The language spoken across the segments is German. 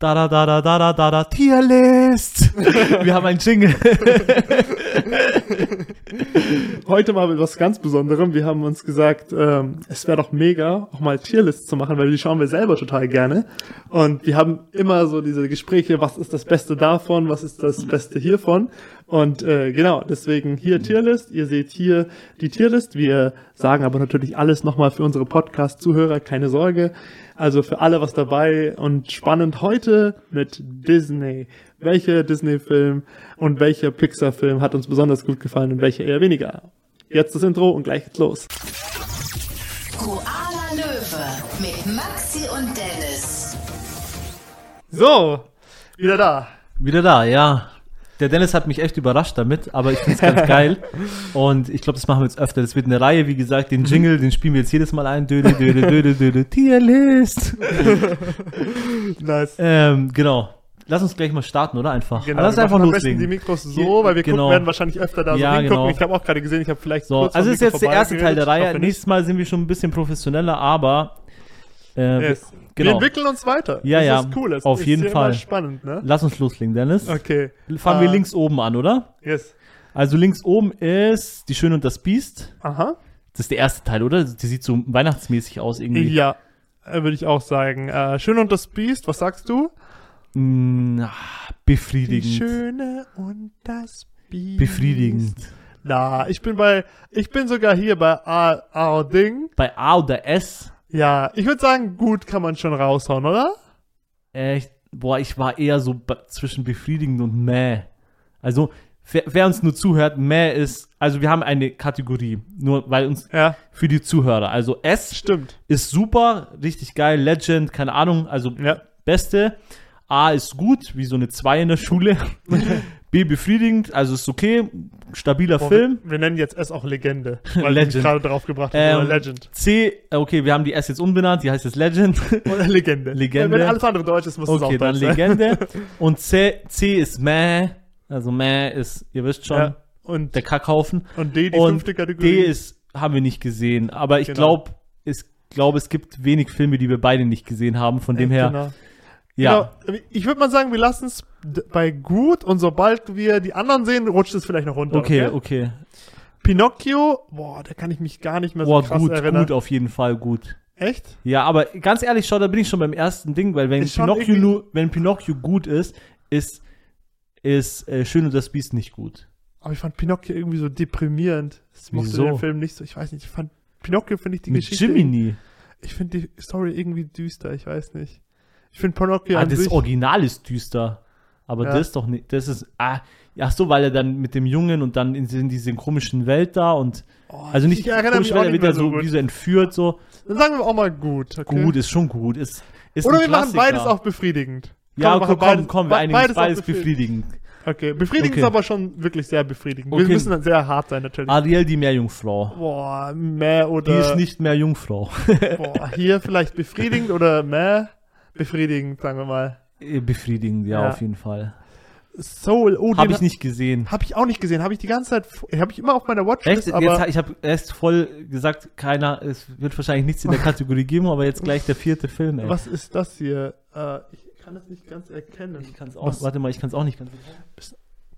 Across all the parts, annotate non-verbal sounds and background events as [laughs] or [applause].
Da da da da da da da da Tierlist. [laughs] Wir haben einen Jingle. Heute mal mit was ganz Besonderem. Wir haben uns gesagt, ähm, es wäre doch mega, auch mal Tierlists zu machen, weil die schauen wir selber total gerne. Und wir haben immer so diese Gespräche, was ist das Beste davon, was ist das Beste hiervon. Und äh, genau, deswegen hier Tierlist. Ihr seht hier die Tierlist. Wir sagen aber natürlich alles nochmal für unsere Podcast-Zuhörer, keine Sorge. Also für alle was dabei und spannend heute mit Disney. Welcher Disney-Film und welcher Pixar-Film hat uns besonders gut gefallen und welcher eher weniger? Jetzt das Intro und gleich geht's los. Koala Löwe mit Maxi und Dennis. So, wieder da. Wieder da, ja. Der Dennis hat mich echt überrascht damit, aber ich finde es ganz [laughs] geil. Und ich glaube, das machen wir jetzt öfter. Das wird eine Reihe, wie gesagt, den Jingle, den spielen wir jetzt jedes Mal ein. Döde, döde, döde, döde, Tierlist. [laughs] Nice. ähm, genau. Lass uns gleich mal starten, oder? Einfach. Genau, Lass wir einfach machen am besten loslegen. die Mikros so, Hier, weil wir genau. gucken, werden wahrscheinlich öfter da so Ja, hingucken. genau. Ich habe auch gerade gesehen, ich habe vielleicht So, also vom ist jetzt der erste Teil der Reihe. Nächstes Mal sind wir schon ein bisschen professioneller, aber äh, Yes. Wir genau. entwickeln uns weiter. Ja, das ja, ist cool. Das auf ist jeden Fall. Spannend, ne? lass uns loslegen, Dennis. Okay. Fangen wir Äh, links oben an, oder? Yes. Also links oben ist Die Schöne und das Biest. Aha. Das ist der erste Teil, oder? Die sieht so weihnachtsmäßig aus irgendwie. Ja, äh, würde ich auch sagen. Äh, Schön und das Biest, was sagst du? Mm, ah, befriedigend. Schöne und das Biest. Befriedigend. Na, ich bin bei, ich bin sogar hier bei A, A Ding. Bei A oder S, Ja, ich würde sagen, gut kann man schon raushauen, oder? echt, boah, ich war eher so zwischen befriedigend und meh. Also, wer, wer uns nur zuhört, meh ist, also wir haben eine Kategorie, nur weil uns, Ja, für die Zuhörer. Also S stimmt. ist super, richtig geil, Legend, keine Ahnung, also Ja. Beste. A ist gut, wie so eine 2 in der Schule. [laughs] B befriedigend, also ist okay, stabiler Boah, Film. Wir, wir nennen jetzt S auch Legende, [laughs] weil Legend. du gerade drauf gebracht hast. Ähm, Legend. C, okay, wir haben die S jetzt umbenannt, die heißt jetzt Legend. [laughs] Oder Legende. Legende. Wenn alles andere Deutsch ist, muss es auch Okay, dann sein. Legende. [laughs] Und C, C ist Meh. Also Meh ist, ihr wisst schon, Ja. Und, der Kackhaufen. und D, die Und fünfte Kategorie. D ist, haben wir nicht gesehen. Aber ich Genau. glaube, ich glaube, es gibt wenig Filme, die wir beide nicht gesehen haben. Von dem Ja, her, Genau. ja. Genau. Ich würde mal sagen, wir lassen es bei gut und sobald wir die anderen sehen, rutscht es vielleicht noch runter. Okay, okay. Pinocchio, boah, da kann ich mich gar nicht mehr so Boah, krass gut, erinnern. gut, auf jeden Fall gut. Echt? Ja, aber ganz ehrlich, schau, da bin ich schon beim ersten Ding, weil wenn Pinocchio nur, wenn Pinocchio gut ist, ist, ist äh, Schön und das Biest nicht gut. Aber ich fand Pinocchio irgendwie so deprimierend. Das mochte Wieso? den Film nicht so. Ich weiß nicht, ich fand Pinocchio finde ich die Mit Geschichte. Jiminy. Ich finde die Story irgendwie düster, ich weiß nicht. Ich finde Pinocchio ah, das Original ist düster. Aber Ja. das ist doch nicht, das ist, ah, ach so, weil er dann mit dem Jungen und dann in, in diese komischen Welt da und, oh, also nicht, ich erinnere komisch, weil er wird mehr ja so, wie so entführt, so. Dann sagen wir auch mal gut. Okay? Gut, ist schon gut, ist, ist Oder wir machen beides auch befriedigend. Ja, komm, komm, beides- komm, wir einigen beides beides befriedigend. befriedigend. Okay, befriedigend Okay. ist aber schon wirklich sehr befriedigend. Okay. Wir müssen dann sehr hart sein natürlich. Ariel, die Meerjungfrau. Boah, meh Die oder ist nicht mehr Jungfrau. boah, hier vielleicht befriedigend oder meh befriedigend, sagen wir mal. Äh, Befriedigend, ja, Ja. auf jeden Fall. Soul, oh, Habe ich nicht gesehen. Habe ich auch nicht gesehen. Habe ich die ganze Zeit, habe ich immer auf meiner Watchlist, Echt? aber Jetzt, ich habe erst voll gesagt, keiner, es wird wahrscheinlich nichts in der Kategorie geben, aber jetzt gleich der vierte Film, ey. was ist das hier? Äh, ich kann das nicht ganz erkennen. Ich kann's auch, Was- warte mal, ich kann es auch nicht ganz.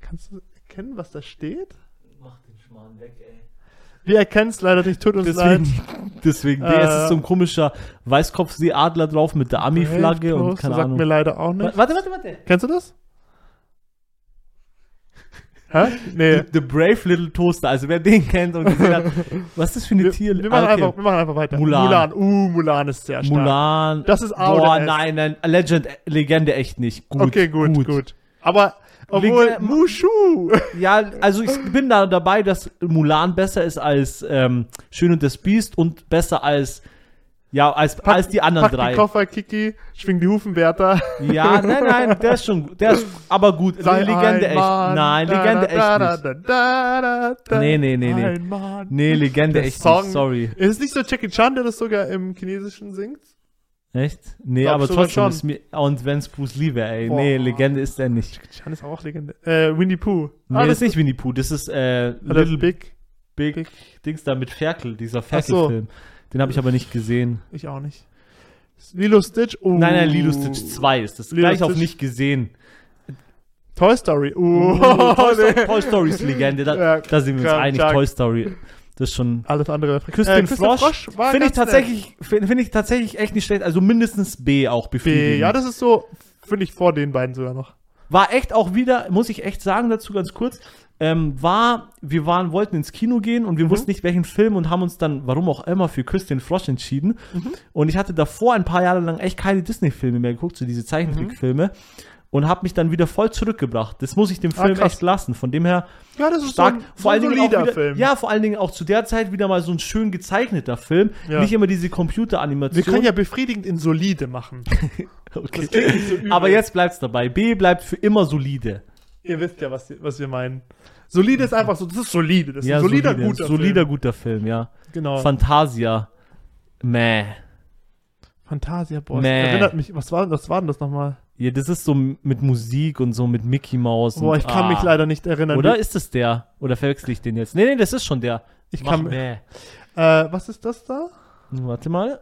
Kannst du erkennen, was da steht? Mach den Schmarrn weg, ey. Wir erkennen es leider nicht, tut uns leid. Deswegen, deswegen, Äh, der ist so ein komischer Weißkopfseeadler drauf mit der Ami-Flagge und keine sagt Ahnung. mir leider auch nicht. Warte, warte, warte. Kennst du das? Hä? Nee. The, The Brave Little Toaster, also wer den kennt und gesehen hat, [laughs] was ist das für eine Wir, Tier? wir, machen Ah, okay. einfach, wir machen einfach weiter. Mulan. Mulan. Uh, Mulan ist sehr stark. Mulan. Das ist A Boah, nein, nein, Legend, Legende echt nicht. Gut, okay, gut, gut, Aber, obwohl, Legende- Mushu. Ja, also ich bin da dabei, dass Mulan besser ist als ähm, Schön und das Biest und besser als ja als, als die anderen pack drei. die Koffer, Kiki, schwing die Hufenwärter. Ja, nein, nein, der ist schon, der ist [laughs] aber gut. Sei Legende echt. Mann. Nein, Legende da, da, echt nicht. da, da, da. Nee, nee, nee, nee. Ein Mann. Nee, Legende Der echt Song- nicht. Sorry. Ist es nicht so Jackie Chan, der das sogar im Chinesischen singt? Echt? Nee, Glaub aber trotzdem ist mir und wenn's Bruce Lee wäre, ey. Boah. Nee, Legende ist er nicht. Chan ist auch Legende. Äh, Winnie Pooh. Nee, das ist nicht Winnie Pooh, das ist äh, Little Big. Big, Big. Dings da mit Ferkel, dieser Ach so. Ferkel-Film. Den habe ich aber nicht gesehen. Ich auch nicht. Lilo Stitch. Uh. Nein, nein, Lilo Stitch 2 ist das. Lilo Gleich auf Stitch- nicht gesehen. Toy Story. Uh. Oh, Toy, Story, nee. [laughs] Toy Story ist Legende. Da, Ja, da sind wir uns klar, einig. klar. Toy Story. Das ist schon. Alles andere. Küstin Äh, Frosch, war finde ich tatsächlich, finde find ich tatsächlich echt nicht schlecht. Also mindestens B auch B. befriedigend. Ja, das ist so, finde ich vor den beiden sogar noch. war echt auch wieder, muss ich echt sagen dazu ganz kurz, ähm, war, wir waren, wollten ins Kino gehen und wir wussten nicht welchen Film und haben uns dann, warum auch immer, für den Frosch entschieden. Und ich hatte davor ein paar Jahre lang echt keine Disney-Filme mehr geguckt, so diese Zeichentrickfilme. Und habe mich dann wieder voll zurückgebracht. Das muss ich dem Ah, Film krass. echt lassen. Von dem her Ja, das ist stark. so ein, vor allen so ein Dingen auch wieder, Film. Ja, vor allen Dingen auch zu der Zeit wieder mal so ein schön gezeichneter Film. Ja. Nicht immer diese Wir Computeranimation. können ja befriedigend in solide machen. [laughs] okay. so. Aber jetzt bleibt's dabei. B bleibt für immer solide. Ihr wisst ja, was, was wir meinen. Solide ist einfach so, das ist solide. Das ist Ja, ein solider, solide, guter solider Film. guter Film, ja. Genau. Fantasia. Mäh. Fantasia, boah, Mäh. erinnert mich, was war, was war denn das nochmal? Ja, das ist so mit Musik und so mit Mickey Mouse. Boah, ich kann ah. mich leider nicht erinnern. Oder ist es der? Oder verwechsel ich den jetzt? Nee, nee, das ist schon der. Ich Mach kann- Mäh. Äh, was ist das da? Warte mal.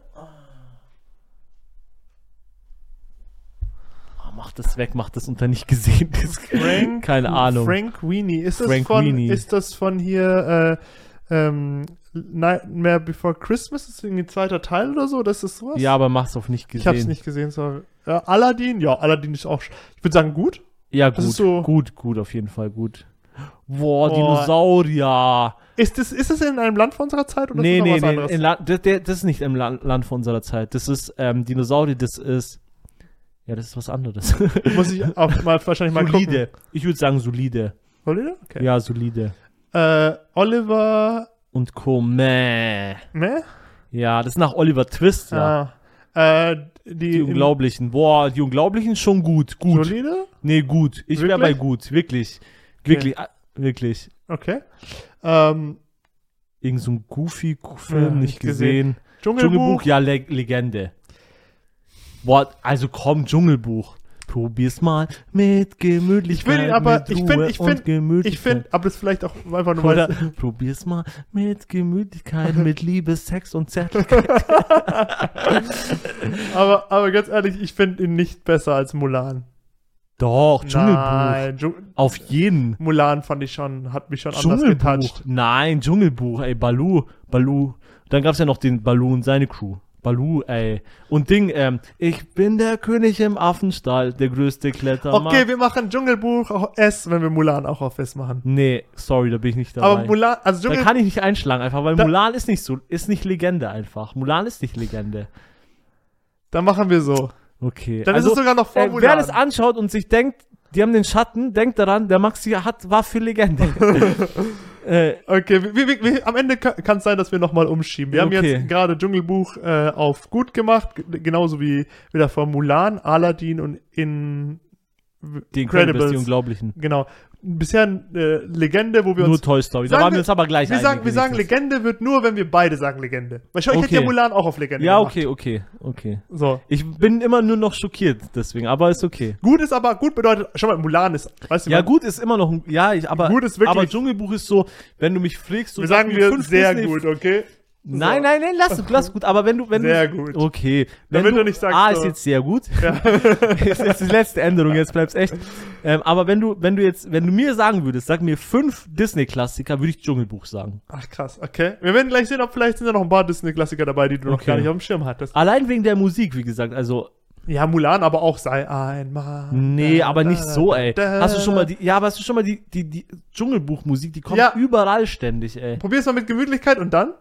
Ah, mach das weg, mach das unter nicht gesehen. Das- Frank, [laughs] Keine Ahnung. Frank Weenie. Ist das Frank von, Weenie. ist das von hier, äh, ähm, Nightmare Before Christmas? Ist irgendwie ein zweiter Teil oder so? Das ist sowas? Ja, aber mach's auf nicht gesehen. Ich hab's nicht gesehen, sorry. Ja, Aladdin? Ja, Aladdin ist auch, ich würde sagen, gut. Ja, gut, so- gut, gut, auf jeden Fall gut. Boah, Boah. Dinosaurier. Ist das, ist das in einem Land von unserer Zeit oder Nee, ist das nee, nee, La das, ist nicht im Land, Land von unserer Zeit. Das ist ähm, Dinosaurier, das ist. Ja, das ist was anderes. [laughs] Muss ich auch mal wahrscheinlich mal solide. Ich würde sagen solide. gucken. Solide? Okay. Ja, solide. Äh, Oliver, Und Co. Mäh. ne? Ja, das ist nach Oliver Twist, ja. Ah, äh, die, Die Unglaublichen. Boah, die Unglaublichen schon gut. Gut. Solide? Nee, gut. Ich wäre bei gut. Wirklich. Wirklich. ah, Wirklich. Okay. Ähm, Irgend so ein Goofy-Film, Ja, nicht nicht gesehen. gesehen. Dschungelbuch. Dschungelbuch, ja, Le Legende. Boah, also komm, Dschungelbuch. Probier's mal mit Gemütlichkeit. Ich will ihn aber, mit ich finde, ich finde, ich finde, aber das ist vielleicht auch einfach nur Oder mal. probier's mal mit Gemütlichkeit, mit [laughs] Liebe, Sex und Zärtlichkeit. [laughs] Aber, aber ganz ehrlich, ich finde ihn nicht besser als Mulan. Doch, Dschungelbuch. Nein, Dschung Auf jeden. Mulan fand ich schon, hat mich schon anders Dschungelbuch. getoucht. Nein, Dschungelbuch, ey, Balu, Balu. Dann gab's ja noch den Balu und seine Crew. Balu, ey. Und Ding, ähm, ich bin der König im Affenstall, der größte Klettermann. Okay, wir machen Dschungelbuch auf S, wenn wir Mulan auch auf S machen. Nee, sorry, da bin ich nicht dabei. Aber Mulan, also da Dschungel, kann ich nicht einschlagen, einfach, weil Da- Mulan ist nicht so, ist nicht Legende einfach. Mulan ist nicht Legende. dann machen wir so. Okay. Dann ist es sogar noch vor äh, Mulan. wer das anschaut und sich denkt, die haben den Schatten, denkt daran, der Maxi hat, war für Legende. [laughs] [laughs] äh, Okay, wir, wir, wir, am Ende kann es sein, dass wir nochmal umschieben. Wir haben Okay. jetzt gerade Dschungelbuch äh, auf gut gemacht, genauso wie wieder vor Mulan, Aladdin und in die Incredibles, die Unglaublichen. Genau. Bisher äh, Legende, wo wir Nur uns. Toy Story. Da waren wir uns aber gleich Wir sagen, wir sagen. Legende wird nur, wenn wir beide sagen Legende. Weil schau, ich hätte Okay. ja Mulan auch auf Legende Ja, gemacht. okay, okay, okay. So. Ich bin immer nur noch schockiert deswegen, aber ist okay. Gut ist aber, gut bedeutet, schau mal, Mulan ist, weißt du, Ja, gut ist immer noch ein, ja, ich, aber, Gut ist wirklich- aber Dschungelbuch ist so, wenn du mich fragst, so wir sag sagen wir sehr Disney- gut, okay? Nein, nein, nein, lass, lass gut, aber wenn du, wenn Sehr du, gut. okay, wenn Damit du nicht sagst, A so- ist jetzt sehr gut, [laughs] ist jetzt die letzte Änderung, jetzt bleibt's echt, ähm, aber wenn du, wenn du jetzt, wenn du mir sagen würdest, sag mir fünf Disney-Klassiker, würde ich Dschungelbuch sagen. Ach krass, okay. Wir werden gleich sehen, ob vielleicht sind ja noch ein paar Disney-Klassiker dabei, die du noch Okay. gar nicht auf dem Schirm hattest. Allein wegen der Musik, wie gesagt, also, Ja, Mulan, aber auch sei einmal. nee, Da, aber nicht da, so, da, ey. da. Hast du schon mal die, ja, aber hast du schon mal die, die, die Dschungelbuch-Musik, die kommt Ja. überall ständig, ey. Probier's mal mit Gemütlichkeit und dann?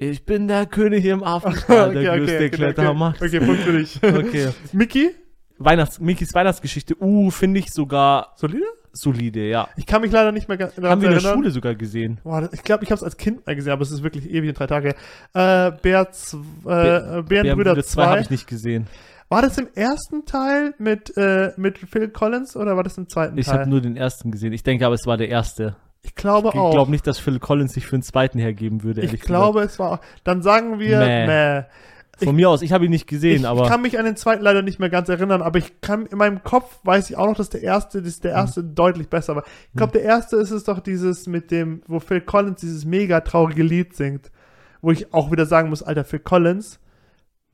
Ich bin der König im Affenstall, [laughs] der größte Klettermann. okay, okay, Punkt für dich. Okay. [laughs] Mickey? Weihnachts Mikis Weihnachtsgeschichte, uh, finde ich sogar Solide? solide, ja. Ich kann mich leider nicht mehr ga- daran Haben wir in der. Schule sogar gesehen. Boah, ich glaube, ich habe es als Kind mal gesehen, aber es ist wirklich ewig in drei Tage. Äh, Bär, äh, Bärenbrüder 2 2. habe ich nicht gesehen. War das im ersten Teil mit, äh, mit Phil Collins oder war das im zweiten Ich Teil? habe nur den ersten gesehen. Ich denke aber, es war der erste. Ich glaube Ich auch. glaube nicht, dass Phil Collins sich für den zweiten hergeben würde, ich ehrlich glaube, es war auch. Dann sagen wir, Mäh. mäh. gesagt. Von mir aus, ich habe ihn nicht gesehen, ich, aber ich kann mich an den zweiten leider nicht mehr ganz erinnern, aber ich kann in meinem Kopf weiß ich auch noch, dass der erste, dass der erste Mhm. deutlich besser war. Ich glaube, der erste ist es doch dieses mit dem, wo Phil Collins dieses mega traurige Lied singt, wo ich auch wieder sagen muss, alter Phil Collins,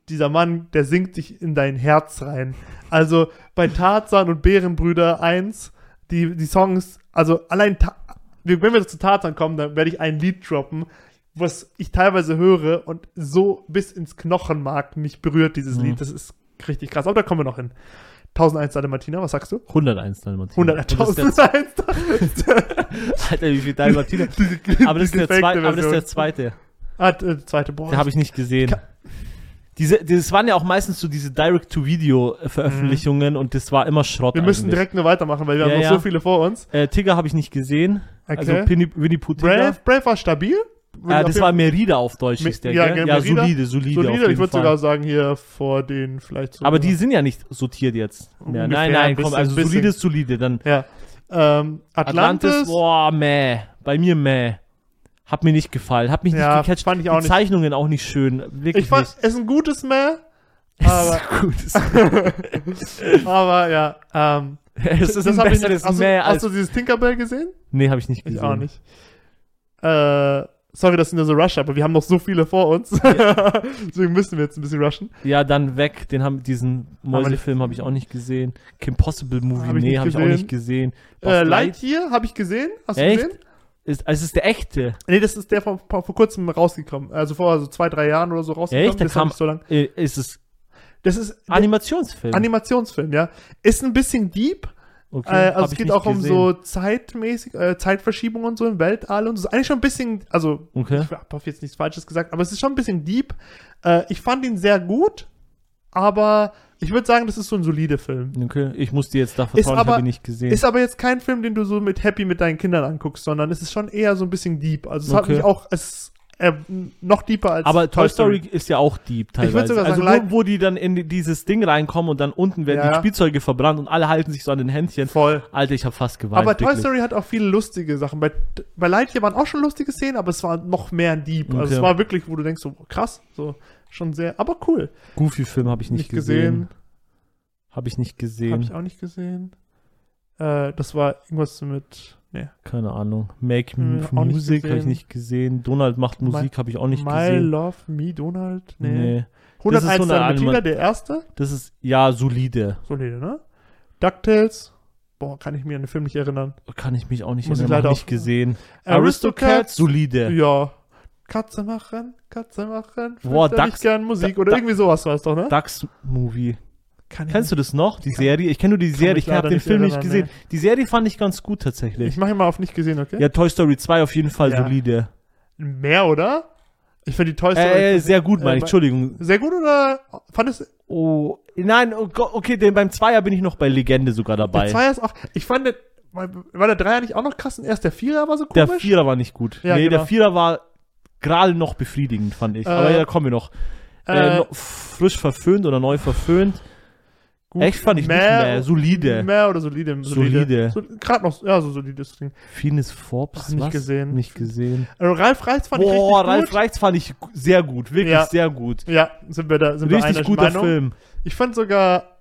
dieser Mann, der singt sich in dein Herz rein. Also bei Tarzan und Bärenbrüder 1, die, die Songs, also allein, Ta wenn wir zu Tarzan kommen, dann werde ich ein Lied droppen, was ich teilweise höre und so bis ins Knochenmark mich berührt, dieses Mhm. Lied. Das ist richtig krass. Aber da kommen wir noch hin. 1001 Dalmatiner, was sagst du? 101 Dalmatiner. 100, Und das ist der 1001 [laughs] Alter, wie viel Dalmatiner. Aber das, [laughs] ist die der gefakte zweite, aber das ist der zweite. Ah, äh, zweite, boah. Den habe ich nicht gesehen. Ka- Diese, das waren ja auch meistens so diese Direct-to-Video-Veröffentlichungen und das war immer Schrott. wir müssen eigentlich. direkt nur weitermachen, weil wir Ja, haben noch ja. so viele vor uns. Äh, Tigger habe ich nicht gesehen. Okay. Also Winnie, Winnie Pooh. Brave, Brave war stabil. Ich Äh, das war Merida auf Deutsch, Me- hieß der, ja, gell? genau, Ja, solide, solide. solide. Ich würde sogar sagen, hier vor den vielleicht so. Aber die sind ja nicht sortiert jetzt mehr. Ungefähr nein, ein nein, bisschen, komm, also solide ist solide. Dann Ja. Ähm, Atlantis. Atlantis, boah, meh. Bei mir meh. Hat mir nicht gefallen. Hat mich Ja, nicht gecatcht. fand ich auch Die nicht. Zeichnungen auch nicht schön. Wirklich ich fand, nicht. [laughs] [laughs] es ist ein gutes Mehr. Aber, gut. aber ja, ähm, es ist ein hab ich besseres nicht. Hast, du, als... hast du dieses Tinkerbell gesehen? nee, habe ich nicht Ich gesehen. auch nicht. Äh, sorry, dass ich nur so rush, aber wir haben noch so viele vor uns. [laughs] Deswegen müssen wir jetzt ein bisschen rushen. Ja, dann weg. Den haben, diesen Mäusefilm habe ich auch nicht gesehen. Kim Possible Movie, Hab ich nee, habe ich auch nicht gesehen. Äh, Light- Lightyear habe ich gesehen. Hast du Echt? gesehen? Ist, also es ist der echte. Nee, das ist der vor, vor, kurzem rausgekommen. Also vor so zwei, drei Jahren oder so rausgekommen. Echt? Der kam- so lang. Ist es Das ist Animationsfilm? Animationsfilm, ja. Ist ein bisschen deep. okay, äh, also es geht auch um gesehen. so zeitmäßig, äh, Zeitverschiebung und so im Weltall und so. Ist eigentlich schon ein bisschen, also Okay. ich habe jetzt nichts Falsches gesagt, aber es ist schon ein bisschen deep. Äh, ich fand ihn sehr gut, aber ich würde sagen, das ist so ein solider Film. Okay, ich muss dir jetzt da vertrauen, ich habe ihn nicht gesehen. Ist aber jetzt kein Film, den du so mit Happy mit deinen Kindern anguckst, sondern es ist schon eher so ein bisschen deep. Also es hat Okay. mich auch, es äh, noch deeper als aber Toy Story ist ja auch deep teilweise. sogar also sagen, wo, wo die dann in die- dieses Ding reinkommen und dann unten werden Ja. die Spielzeuge verbrannt und alle halten sich so an den Händchen. Voll. Alter, ich habe fast geweint. Aber Toy wirklich. Story hat auch viele lustige Sachen. Bei, bei Lightyear waren auch schon lustige Szenen, aber es war noch mehr ein Deep. Also Okay. es war wirklich, wo du denkst, so krass, so schon sehr, aber cool. Goofy-Film habe ich nicht, Nicht gesehen. gesehen. Habe ich nicht gesehen. Habe ich auch nicht gesehen. Äh, das war irgendwas mit, nee. Keine Ahnung. Make Hm, auch Music habe ich nicht gesehen. Donald macht Musik habe ich auch nicht My gesehen. Love Me Donald, nee. Nee. 101 Das ist so Dalmatiner, der erste. Das ist ja solide. Solide, ne? DuckTales. Boah, kann ich mir an den Film nicht erinnern. Kann ich mich auch nicht Muss ich erinnern. leider Hab nicht auch- gesehen. Aristocats solide. Ja. Katze machen, Katze machen. Boah, Ducks- gern Musik oder irgendwie sowas war es doch, ne? Ducks Movie. Kann Kennst du das noch? Die Serie? Ich kenne nur die Serie. Ich habe den Film nicht gesehen. Die Serie fand ich ganz gut tatsächlich. Ich mache ihn mal auf nicht gesehen, okay? ja, Toy Story 2 auf jeden Fall Ja. solide. Mehr, oder? Ich finde die Toy Story Äh, sehr gut, meine Äh, ich. Entschuldigung. sehr gut oder fandest Oh, nein, oh Gott, okay, denn beim Zweier bin ich noch bei Legende sogar dabei. der Zweier ist auch ich fand der, war der Dreier nicht auch noch krass und erst der Vierer war so Der komisch? Vierer war nicht gut. Ja, nee, genau. der Vierer war gerade noch befriedigend, fand ich. Äh, Aber ja, da kommen wir noch. Äh, Äh, frisch verföhnt oder neu verföhnt. gut. Echt fand ich mehr, nicht mehr. Solide. Mehr oder solide? Solide. So, Gerade noch, ja, so solides Ding. Phineas Forbes. Ach, nicht was? gesehen. Nicht gesehen. Also Ralf Reitz fand Boah, ich richtig Ralf gut. Reitz fand ich sehr gut. Wirklich Ja. sehr gut. Ja, sind wir da, sind wir Richtig einer guter Meinung. Film. Ich fand sogar,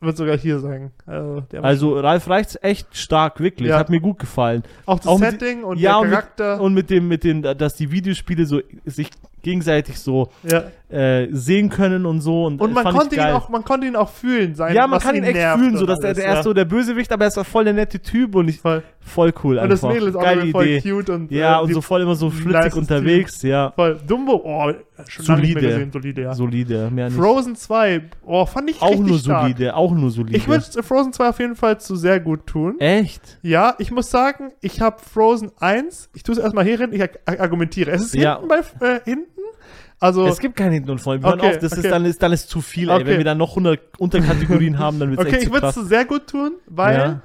würde sogar hier sagen. Also, Also Ralf Reitz echt stark, wirklich. Ja. Hat mir gut gefallen. auch das auch mit- Setting und ja, der und Charakter. mit, und mit dem, mit den, dass die Videospiele so sich gegenseitig so ja. Äh, sehen können und so. Und, Und man konnte ihn auch, man konnte ihn auch fühlen sein. Ja, man kann ihn echt nervt fühlen, so dass er, alles, der ist ja. so der Bösewicht, aber er ist auch voll der nette Typ und ich, voll. voll cool Und das einfach. Mädel ist auch Geile voll Idee. cute und Ja, äh, und so voll immer so nices unterwegs, ja. voll. Dumbo, oh, schon Solide. gesehen, solide, ja. Solide, mehr nicht. Frozen 2, oh, fand ich auch nur stark. solide, auch nur solide. Ich würde Frozen 2 auf jeden Fall zu sehr gut tun. Echt? Ja, ich muss sagen, ich habe Frozen 1, ich tue es erstmal hier hin, ich argumentiere. Es ist Ja. hinten bei, äh, hinten, also, Es gibt keinen Hinten und Vorne. Wir hören Okay, auf, das okay. ist dann, ist, dann ist zu viel, ey. Okay. Wenn wir dann noch 100 Unterkategorien haben, dann wird es okay, echt ich zu würde es krass. zu sehr gut tun, weil Ja.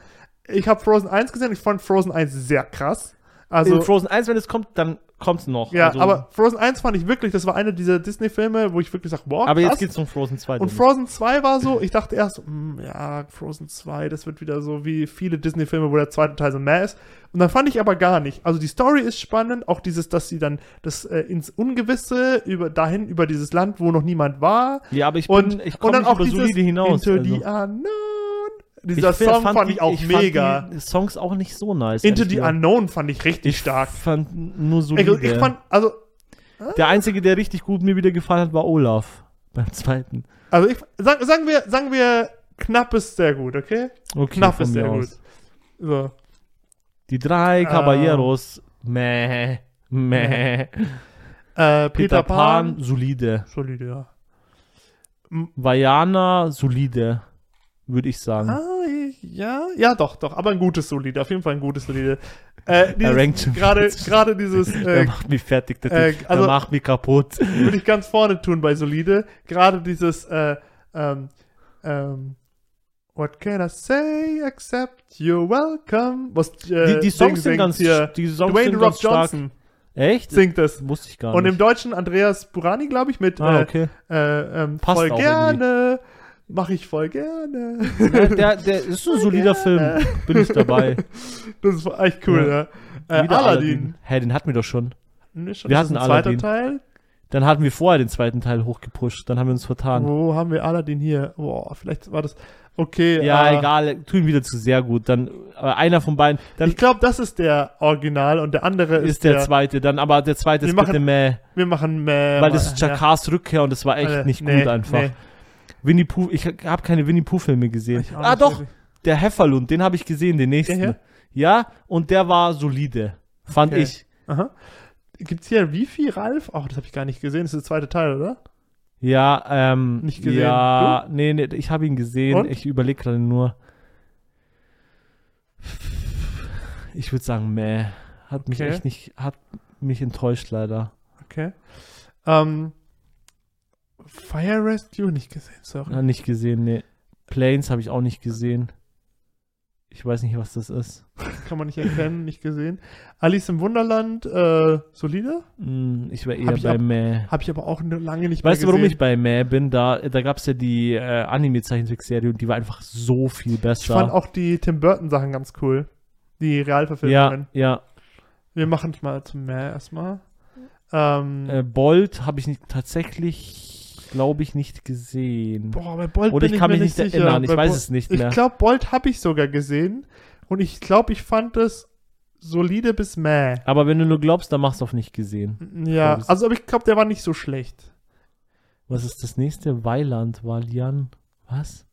ich habe Frozen 1 gesehen, ich fand Frozen 1 sehr krass. Also, Also, Frozen 1, wenn es kommt, dann kommt es noch. ja, also, aber Frozen 1 fand ich wirklich, das war einer dieser Disney-Filme, wo ich wirklich sage, boah, aber krass. jetzt geht's um Frozen 2. Und. Frozen 2 war so, ich dachte erst, mm, ja, Frozen 2, das wird wieder so wie viele Disney-Filme, wo der zweite Teil so mehr ist. Und dann fand ich aber gar nicht. Also die Story ist spannend, auch dieses, dass sie dann das äh, ins Ungewisse über dahin über dieses Land, wo noch niemand war. ja, aber ich bin, Und, ich komme dann nicht auch über dieses solide hinaus. Into also. the Unknown. Dieser find- Song fand, die- ich auch mega. Fand die Songs auch nicht so nice. Into the. Unknown fand ich richtig Ich stark. fand nur Ich, solide. ich fand, also, Der einzige, der richtig gut mir wieder gefallen hat, war Olaf. beim zweiten. Also ich, sag, sagen wir, sagen wir, knapp ist sehr gut, okay? Okay, Knapp ist sehr aus. gut. So. Die drei Ähm. Caballeros, meh, meh. Äh, Peter, Peter Pan, Pan, solide. solide, ja. Vajana, solide, würde ich sagen. Ah, ja, ja, doch, doch, aber ein gutes Solide, auf jeden Fall ein gutes Solide. Äh, dieses, gerade, [laughs] [laughs] gerade dieses, der äh, macht mich fertig, der äh, also- der macht mich kaputt. würde ich ganz vorne tun bei Solide. Gerade dieses, äh, ähm, ähm, What can I say except you're welcome? Was, äh, Die, die Songs sind ganz, hier. die Songs Dwayne sind Rock ganz stark. Johnson Echt? singt das. Wusste ich gar Und nicht. im Deutschen Andreas Burani, glaube ich, mit ah, äh, okay. äh, ähm, Passt voll auch gerne. Mach ich voll gerne. der, der, der ist ein solider Film. Bin ich dabei. Das war echt cool, ja. Äh, Wieder Aladdin. Hä, den hatten wir doch schon. Nee, schon, Wir hatten Aladdin. Teil. Dann hatten wir vorher den zweiten Teil hochgepusht. Dann haben wir uns vertan. Wo haben wir Aladdin hier? Boah, vielleicht war das. Okay. Ja, äh, egal. Tun wieder zu sehr gut. Dann aber einer von beiden. Dann Ich glaube, das ist der Original und der andere ist, ist der, zweite. Dann aber der zweite Wir ist machen- bitte mehr. Wir machen mehr. Weil das ist Jakars Rückkehr und das war echt Äh, nicht nee, gut einfach. nee. Winnie Pooh, ich habe keine Winnie Pooh Filme gesehen. Ich Ah doch, wirklich. der Hefferlund, den habe ich gesehen, den nächsten. hier? Ja, und der war solide, fand Okay. ich. Aha. Gibt's hier Wifi, Ralf? Ach, das habe ich gar nicht gesehen. Das ist der zweite Teil, oder? Ja, ähm, Nicht gesehen. Ja, nee, nee, ich habe ihn gesehen. Und? Ich überlege gerade nur. Ich würde sagen, meh. Hat mich Okay. echt nicht, hat mich enttäuscht leider. Okay. Ähm, Fire Rescue nicht gesehen, sorry. Ja, nicht gesehen, nee. Planes habe ich auch nicht gesehen. Ich weiß nicht, was das ist. [laughs] Kann man nicht erkennen, nicht gesehen. Alice im Wunderland, äh, solide? Hm, ich Hab eher ich bei ab- meh. Habe ich aber auch lange nicht Weißt du, warum ich bei meh bin? Da, da gab es ja die äh, Anime-Zeichentrickserie und die war einfach so viel besser. Ich fand auch die Tim Burton Sachen ganz cool. Die ja, Realverfilmungen. ja. Wir machen es mal zum Meer erstmal. Ähm, Äh, Bolt habe ich nicht, tatsächlich, glaube ich, nicht gesehen. boah, bei Bolt Oder bin ich kann mir mich nicht sicher. erinnern, ich Bei weiß Bolt- es nicht Ich mehr. glaube, Bolt habe ich sogar gesehen. Und ich glaube, ich fand es solide bis mäh. Aber wenn du nur glaubst, dann machst du auf nicht gesehen. Ja, glaub, es- also aber ich glaube, der war nicht so schlecht. Was ist das nächste? Weiland, Valian, was?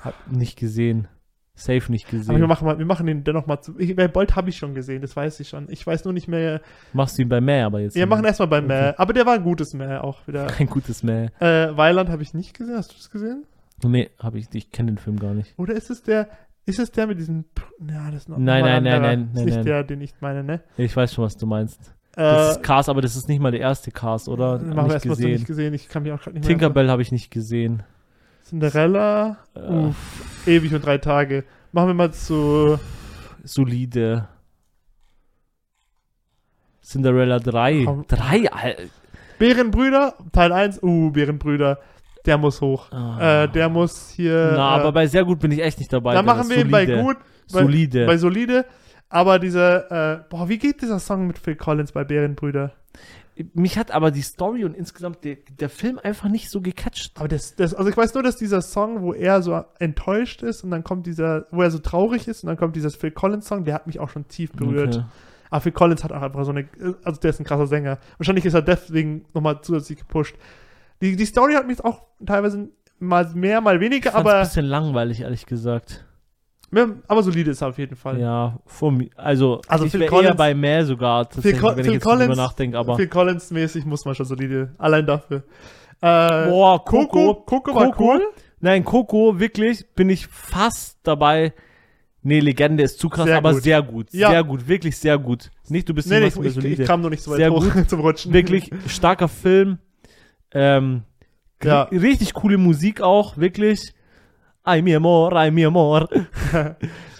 Hab nicht gesehen. Safe nicht Aber wir gesehen. machen, mal, wir machen den dennoch mal zu. Ich, Bolt habe ich schon gesehen, das weiß ich schon. Ich weiß nur nicht mehr. Machst du ihn bei Mäh aber jetzt. Wir nicht. machen erstmal bei Okay. Mäh. Aber der war ein gutes Mäh auch wieder. [laughs] Kein gutes Mäh. Äh, Weiland habe ich nicht gesehen. Hast du das gesehen? Nee, hab ich, ich kenne den Film gar nicht. Oder ist es der. Ist es der mit diesem. Ja, das ist noch Nein, nein, ein nein, anderer. nein, Ist nein, nicht nein. der, den ich meine, ne? Ich weiß schon, was du meinst. Das Äh, ist Cars, aber das ist nicht mal der erste Cars, oder? machen wir erstmal gesehen. nicht gesehen. Ich kann mich auch gerade nicht. Tinkerbell habe ich nicht gesehen. Cinderella. Äh, Uff, ewig und drei Tage. Machen wir mal zu. solide. Cinderella 3. Komm. 3, Alter. Bärenbrüder, Teil 1. Uh, Bärenbrüder. Der muss hoch. Ah. Äh, der muss hier. Na, äh, aber bei sehr gut bin ich echt nicht dabei. Da machen wir ihn bei gut, bei, Solide. bei solide. Aber dieser, äh, boah, wie geht dieser Song mit Phil Collins bei Bärenbrüder? Mich hat aber die Story und insgesamt der, der Film einfach nicht so gecatcht. Aber das, das, also ich weiß nur, dass dieser Song, wo er so enttäuscht ist und dann kommt dieser, wo er so traurig ist und dann kommt dieses Phil Collins Song, der hat mich auch schon tief berührt. Okay. Aber Phil Collins hat auch einfach so eine, also der ist ein krasser Sänger. Wahrscheinlich ist er deswegen nochmal zusätzlich gepusht. Die, die Story hat mich auch teilweise mal mehr, mal Ich weniger, ein aber, bisschen langweilig, ehrlich gesagt. Aber solide ist er auf jeden Fall. Ja, mir. Also, Also ich Phil Collins- eher bei mehr sogar, tatsächlich, Co- wenn ich Phil jetzt drüber Collins- nachdenke. Aber, Phil Collins mäßig muss man schon solide, allein dafür. Äh, boah, Coco, Coco. Coco war Coco? cool. Nein, Coco, wirklich, bin ich fast dabei. Nee, Legende ist zu krass, Sehr aber gut. sehr gut. Ja. Sehr gut, wirklich sehr gut. Nicht, du bist Nee, nee, nicht ich, mehr ich, solide. ich kam nur nicht so weit Sehr hoch gut. [laughs] zum Rutschen. wirklich starker Film. Ähm, Ja. ri- Richtig coole Musik auch, wirklich. Ay, mi amor, ay, mi amor. [laughs]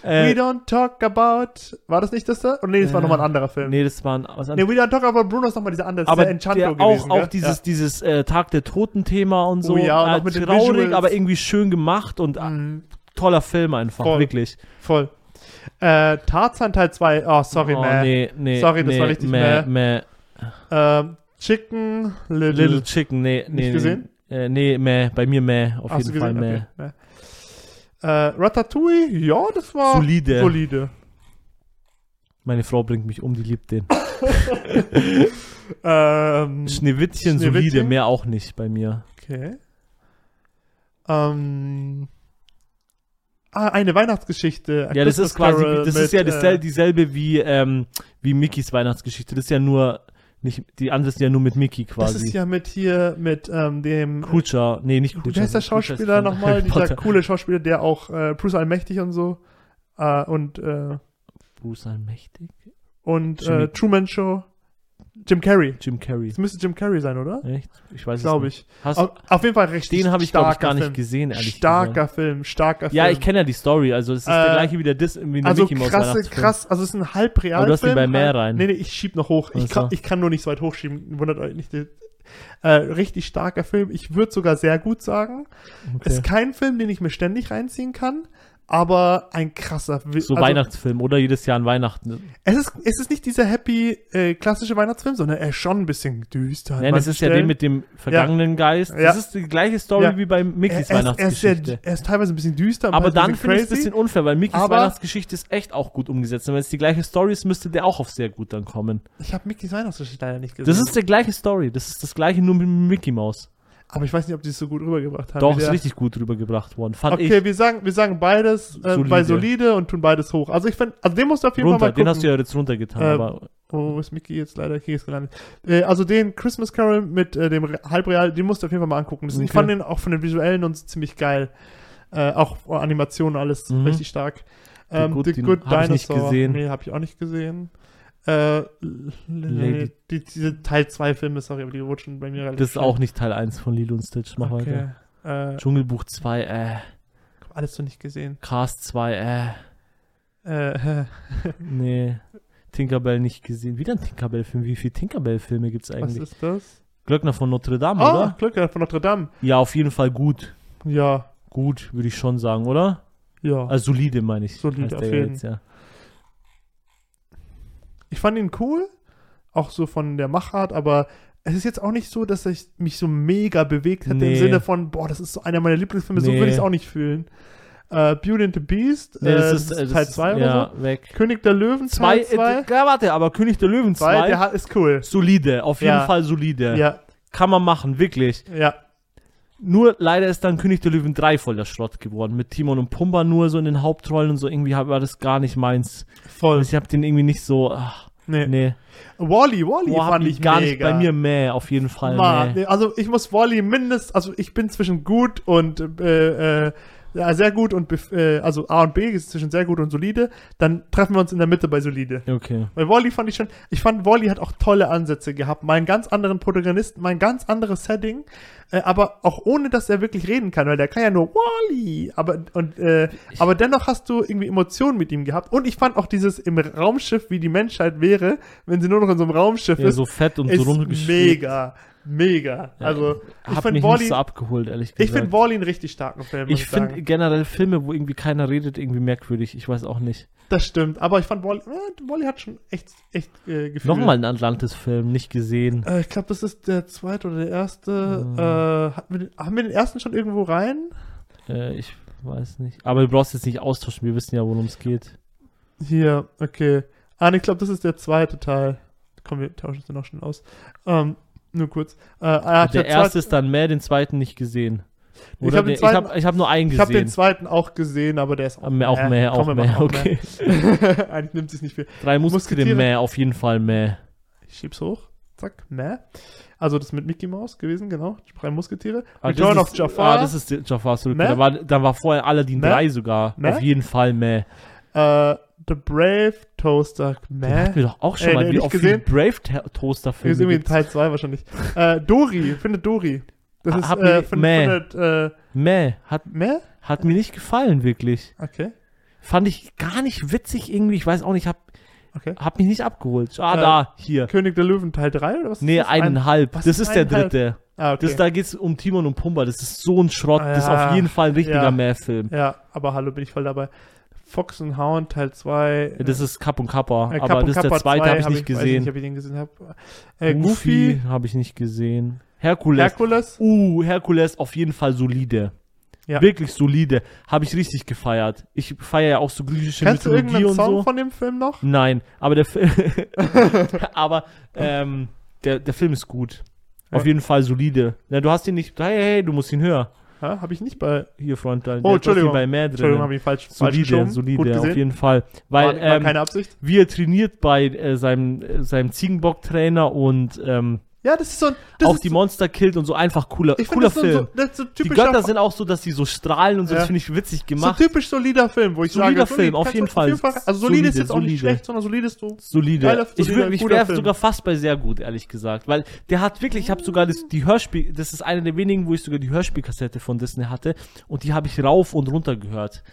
We äh, don't talk about. War das nicht das da? Oh, nee, das war Äh, nochmal ein anderer Film. Nee, nee, das war ein, was we anderes. don't talk about Bruno ist nochmal dieser andere. aber der Enchanto der gewesen, auch, gell? auch dieses, dieses äh, Tag der Toten-Thema und so. Oh ja, und äh, auch traurig, aber irgendwie schön gemacht und Ja. äh, Mhm, toller Film einfach, Voll. wirklich. voll. Äh, Tarzan Teil 2. Oh, sorry, oh, man. nee, nee, Sorry, das nee, war richtig meh, meh. meh. Ähm, Chicken Little. Little Chicken, nee, nee. nee. gesehen? Äh, nee, meh, bei mir meh, auf Hast jeden Fall meh. Okay. meh. Äh, Ratatouille, ja, das war Solide. solide. Meine Frau bringt mich um, die liebt den. [laughs] ähm, Schneewittchen, solide, Schneewittchen? mehr auch nicht bei mir. okay. Ähm, ah, eine Weihnachtsgeschichte. Ja, das ist quasi, das mit, ist ja dassel äh, dieselbe wie, ähm, wie Mickys Weihnachtsgeschichte. Das ist ja nur, nicht, die andere ist ja nur mit Mickey Das quasi. ist ja mit hier, mit ähm, dem. Kutscher, nee, nicht Kutscher. Wer ist der Schauspieler nochmal? Dieser coole Schauspieler, der auch äh, Bruce Allmächtig und so. Äh, und äh, Bruce Allmächtig? und äh, Truman Show. Jim Carrey. Jim Carrey. Das müsste Jim Carrey sein, oder? Echt? Ich weiß Glaube es nicht. ich. Hast, Auf, auf jeden Fall recht den habe ich, glaube ich, gar nicht Film. gesehen, ehrlich Starker gesagt. Film, starker Film. Ja, ich kenne ja die Story, also es ist der Äh, gleiche wie der, Dis wie der Also Mickey Mouse krasse, krass, also es ist ein halb Realfilm. Aber du hast ihn bei mehr rein. Nee, nee, ich schieb noch hoch. Ich, kann, ich kann nur nicht so weit hochschieben, wundert euch nicht. Äh, richtig starker Film. Ich würde sogar sehr gut sagen. Okay. Ist kein Film, den ich mir ständig reinziehen kann, aber ein krasser Wi- So also, Weihnachtsfilm oder jedes Jahr an Weihnachten. Es ist, es ist nicht dieser happy äh, klassische Weihnachtsfilm, sondern er ist schon ein bisschen düster. Nein, das manchen ist ja Stellen. den mit dem vergangenen Geist. Ja. Das ist die gleiche Story Ja. wie bei Mickys er, ist, er, ist Weihnachtsgeschichte. er ist teilweise ein bisschen düster, aber dann finde ich es ein bisschen unfair, weil Mickys Aber- Weihnachtsgeschichte ist echt auch gut umgesetzt. Und wenn es die gleiche Story ist, müsste der auch auf sehr gut dann kommen. Ich habe Mickys Weihnachtsgeschichte leider nicht gesehen. Das ist die gleiche Story. Das ist das gleiche nur mit Mickey Mouse. Aber ich weiß nicht, ob die es so gut rübergebracht haben. Doch, ist richtig gut rübergebracht worden. Fand Okay, ich. wir sagen, wir sagen beides äh, Solide. bei solide und tun beides hoch. Also ich finde, also den musst du auf jeden Runter, Fall mal den gucken. hast du ja jetzt runtergetan. Äh, aber Wo ist Mickey jetzt leider hier ist gelandet? Äh, also den Christmas Carol mit äh, dem Re- Halbreal, den musst du auf jeden Fall mal angucken. Das, Ich Okay. fand den auch von den Visuellen und ziemlich geil. Äh, auch Animationen, alles Mhm. richtig stark. Ähm, Good The Good hab ich nicht Dinosaur. gesehen. Nee, habe ich auch nicht gesehen. Äh, die, diese Teil 2 Filme, sorry, aber die rutschen bei mir relativ das ist auch nicht Teil 1 von Lilo und Stitch. Mach Okay. weiter. Äh, Dschungelbuch 2, äh. alles noch nicht gesehen. Cast 2, äh. Äh, [laughs] Nee. Tinkerbell nicht gesehen. Wieder ein Tinkerbell-Film. Wie viele Tinkerbell-Filme gibt es was eigentlich? ist das? Glöckner von Notre Dame, Ah, oder? Glöckner von Notre Dame. Ja, auf jeden Fall gut. Ja, Gut, würde ich schon sagen, oder? ja. Also solide, meine ich. Solide, auf jeden. jetzt, ja. Ich fand ihn cool, auch so von der Machart, aber es ist jetzt auch nicht so, dass ich mich so mega bewegt hätte im Nee. Sinne von, boah, das ist so einer meiner Lieblingsfilme, so Nee. würde ich es auch nicht fühlen. Äh, Beauty and the Beast, Nee, äh, das das ist, ist äh, das Teil ist- 2 oder ja, so. weg. König der Löwen, Zwei, Teil 2. äh, ja, warte, aber König der Löwen 2, Zwei, der hat, ist cool. solide, auf jeden Ja. Fall solide. Ja, Kann man machen, wirklich. ja. Nur leider ist dann König der Löwen 3 voll der Schrott geworden. Mit Timon und Pumba nur so in den Hauptrollen und so. Irgendwie war das gar nicht meins. Voll. Also ich hab den irgendwie nicht so, ach, Nee. nee. Wally, Wally Boah, fand ich gar mega. nicht bei mir mehr, auf jeden Fall. Nee. nee, also ich muss Wally mindestens, also ich bin zwischen gut und äh, äh, ja, sehr gut und äh, also A und B ist zwischen sehr gut und solide. Dann treffen wir uns in der Mitte bei solide. Okay. Weil Wally fand ich schon, ich fand Wally hat auch tolle Ansätze gehabt, mal einen ganz anderen Protagonisten, mal ein ganz anderes Setting, äh, aber auch ohne, dass er wirklich reden kann, weil der kann ja nur Wally, aber und äh, aber dennoch hast du irgendwie Emotionen mit ihm gehabt und ich fand auch dieses im Raumschiff, wie die Menschheit wäre, wenn sie nur noch in so einem Raumschiff Ja, ist, so fett und so ist rumgeschwirrt. mega, mega. Ja, also ich Hab finde mich Wally, nicht so abgeholt, ehrlich gesagt. ich finde Wally einen richtig starken Film. Ich finde generell Filme, wo irgendwie keiner redet, irgendwie merkwürdig. Ich weiß auch nicht. das stimmt, aber ich fand Wally, äh, Wally hat schon echt, echt äh, Gefühl. Nochmal ein Atlantis-Film, nicht gesehen. Äh, ich glaube, das ist der zweite oder der erste. Mhm. Äh, wir den, haben wir den ersten schon irgendwo rein? Äh, ich weiß nicht. Aber du brauchst jetzt nicht austauschen, wir wissen ja, worum es geht. Hier, okay. Ah, ich glaube, das ist der zweite Teil. Komm, wir tauschen es dann auch schon aus. Ähm, nur kurz. Äh, der erste ist dann mehr, den zweiten nicht gesehen. Ich Oder hab den den- ich habe ich hab nur einen Ich habe den gesehen. zweiten auch gesehen, aber der ist auch Auch mehr, auch mehr, auch mehr, machen okay. mehr. [laughs] Eigentlich nimmt sich nicht viel. Drei Musketiere mehr, auf jeden Fall mehr. Ich schieb's hoch. Zack, meh. Also das mit Mickey Mouse gewesen, genau. Drei Musketiere. Ah, Return das of Jafar. Ah, das ist. Meh? Da war, da war vorher Aladdin Meh? 3 sogar. Meh? Auf jeden Fall mehr. äh, The Brave Toaster. Den Meh. hatten wir doch auch schon Äh, mal, wie viele gesehen. Brave Toaster Ist Filme irgendwie gibt's. Teil 2 wahrscheinlich. Äh, Dori, findet Dori. Das ist äh, von, meh. von äh, Meh, hat, Meh? hat mir nicht gefallen, wirklich. Okay. Fand ich gar nicht witzig irgendwie. Ich weiß auch nicht, hab, Okay. hab mich nicht abgeholt. Ah, Äh, da, hier. König der Löwen Teil 3 oder was? ist Nee, das? Ein- eineinhalb. was das ist ist der dritte. Ah, okay. Das, da geht's um Timon und Pumba. Das ist so ein Schrott. das ist Ja, auf jeden Fall ein richtiger ja. Mehrfilm. ja, aber hallo, bin ich voll dabei. Fox und Hound Teil 2. Das ist Kapp und Kappa. äh, aber und das ist der zweite, 2 habe ich hab nicht weiß gesehen. nicht, ob ich den gesehen habe. Äh, Goofy Goofy, habe ich nicht gesehen. Herkules. Herkules. uh, Herkules auf jeden Fall solide. Ja. Wirklich solide. Habe ich richtig gefeiert. Ich feiere ja auch so griechische Kennst du Mythologie irgendeinen und Song so. von dem Film noch? Nein, aber der Film. [laughs] [laughs] aber ähm, der, der Film ist gut. Auf Ja. jeden Fall solide. Na, du hast ihn nicht. Hey, hey, du musst ihn hören. Ja, habe ich nicht bei. Hier, da- Oh, Entschuldigung. bei mehr Entschuldigung, drin. habe ich falsch, falsch Solide. Gut solide, auf jeden Fall. Weil war, war ähm, keine Absicht. wie er trainiert bei äh, seinem, äh, seinem Ziegenbock-Trainer und ähm, Ja, das ist so ein. Das auch ist die so, Monster killt und so einfach cooler, ich cooler ist so, Film. so, das ist so die typisch Götter sind auch so, dass die so strahlen und so, Ja. das finde ich witzig so gemacht. typisch solider Film, wo ich Solider sage, Film, auf jeden du Fall. Also solide ist Solide, jetzt auch nicht solide. schlecht, sondern solide ist so. solide. Geiler, ich solider, würde ich wäre Film. sogar fast bei sehr gut, ehrlich gesagt. Weil der hat wirklich, ich habe sogar das, die Hörspiel, das ist eine der wenigen, wo ich sogar die Hörspielkassette von Disney hatte und die habe ich rauf und runter gehört.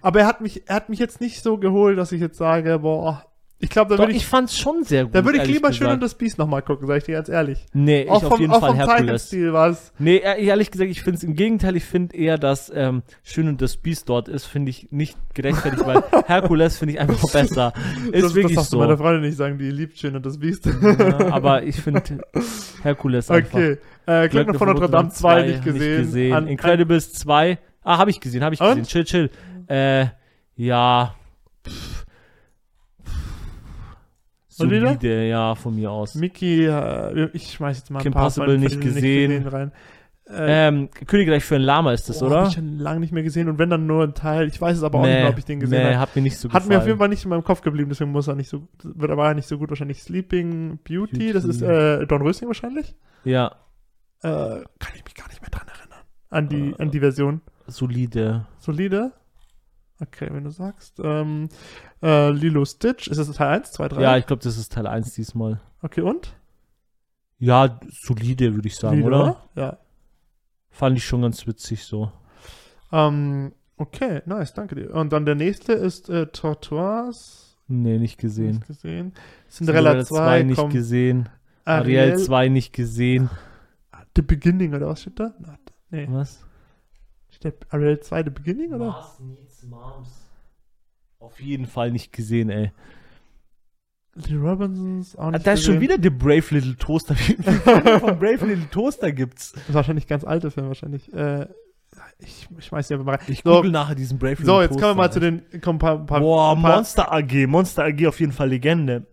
Aber er hat mich, er hat mich jetzt nicht so geholt, dass ich jetzt sage, boah, ich glaube, da würde ich, ich, fand's schon sehr gut. da würde ich lieber schön gesagt. und das Biest nochmal gucken, sag ich dir ganz ehrlich. Nee, ich auch auf vom, jeden auch Fall vom Herkules. Zeichenstil war es. Nee, ehrlich gesagt, ich finde es im Gegenteil, ich finde eher, dass ähm, Schön und das Biest dort ist, finde ich nicht gerechtfertigt, weil [laughs] Herkules finde ich einfach besser. Ist das, wirklich das so. meiner Freundin nicht sagen, die liebt schön und das Biest. Ja, aber ich finde Herkules einfach. okay. Äh, Glöckner von Notre Dame 2 nicht gesehen. An- Incredibles 2. Ah, habe ich gesehen, habe ich Und? gesehen. Chill, chill. Äh, ja. Pff. Solide? Solide, ja, von mir aus. Mickey, äh, ich schmeiß jetzt mal ein Kim paar Possible von- von nicht gesehen. rein. Äh, Ähm, Königreich für ein Lama ist das, boah, oder? Hab ich schon lange nicht mehr gesehen und wenn dann nur ein Teil. Ich weiß es aber auch nicht mehr, ob ich den gesehen nee, habe. hat mir nicht so Hat mir auf jeden gefallen. Fall nicht in meinem Kopf geblieben, deswegen muss er nicht so, wird aber nicht so gut wahrscheinlich. Sleeping Beauty, Beauty. das ist äh, Don Rösing wahrscheinlich. Ja, Äh, kann ich mich gar nicht mehr dran erinnern. An die, an die Version. solide. Solide. Okay, wenn du sagst. Ähm, äh, Lilo Stitch, ist das Teil 1, 2, 3? Ja, ich glaube, das ist Teil 1 diesmal. Okay, und? Ja, solide, würde ich sagen, Lilo, oder? Ja. Fand ich schon ganz witzig so. Ähm, okay, nice, danke dir. Und dann der nächste ist äh, Tortoise. Nee, nicht gesehen. Nicht gesehen. Cinderella 2, nicht komm, gesehen. Ariel 2 nicht gesehen. The Beginning, oder was steht da? Nee, Was? Steht Ariel 2 The Beginning, oder? Mars needs Moms. Auf jeden Fall nicht gesehen, ey. Die Robinsons, auch Ah, nicht da ist schon wieder The Brave Little Toaster. [laughs] Wie viele [laughs] von Brave Little Toaster gibt's? Das ist wahrscheinlich ganz alte Film, wahrscheinlich. Äh, ich, ich schmeiß die einfach mal rein. Ich So, google nachher diesen Brave Little so, Toaster. jetzt kommen wir mal zu den, komm, paar, paar, Boah, paar, Monster AG. Monster AG auf jeden Fall Legende.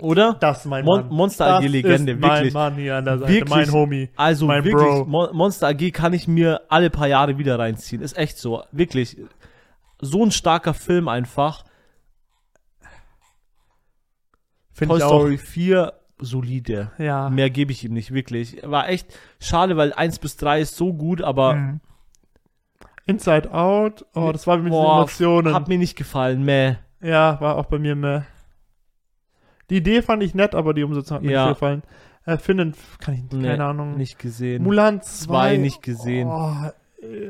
Oder? Das, mein Mon Mann. Monster das AG Legende, ist wirklich. mein Mann hier an der Seite, Wirklich. mein Homie. Also Mein wirklich, Bro. Mon Monster AG kann ich mir alle paar Jahre wieder reinziehen. Ist echt so. Wirklich. So ein starker Film einfach. Finde Toy ich auch. Story 4, solide. Ja. Mehr gebe ich ihm nicht, wirklich. War echt schade, weil 1 bis 3 ist so gut, aber Mhm. Inside Out, oh, das war mit boah, Emotionen. hat mir nicht gefallen. Meh. Ja, war auch bei mir mehr. Die Idee fand ich nett, aber die Umsetzung hat mir Ja. nicht gefallen. Äh, Finnen, kann ich, Nee, keine Ahnung. Nicht gesehen. Mulan 2. Zwei nicht gesehen. Oh,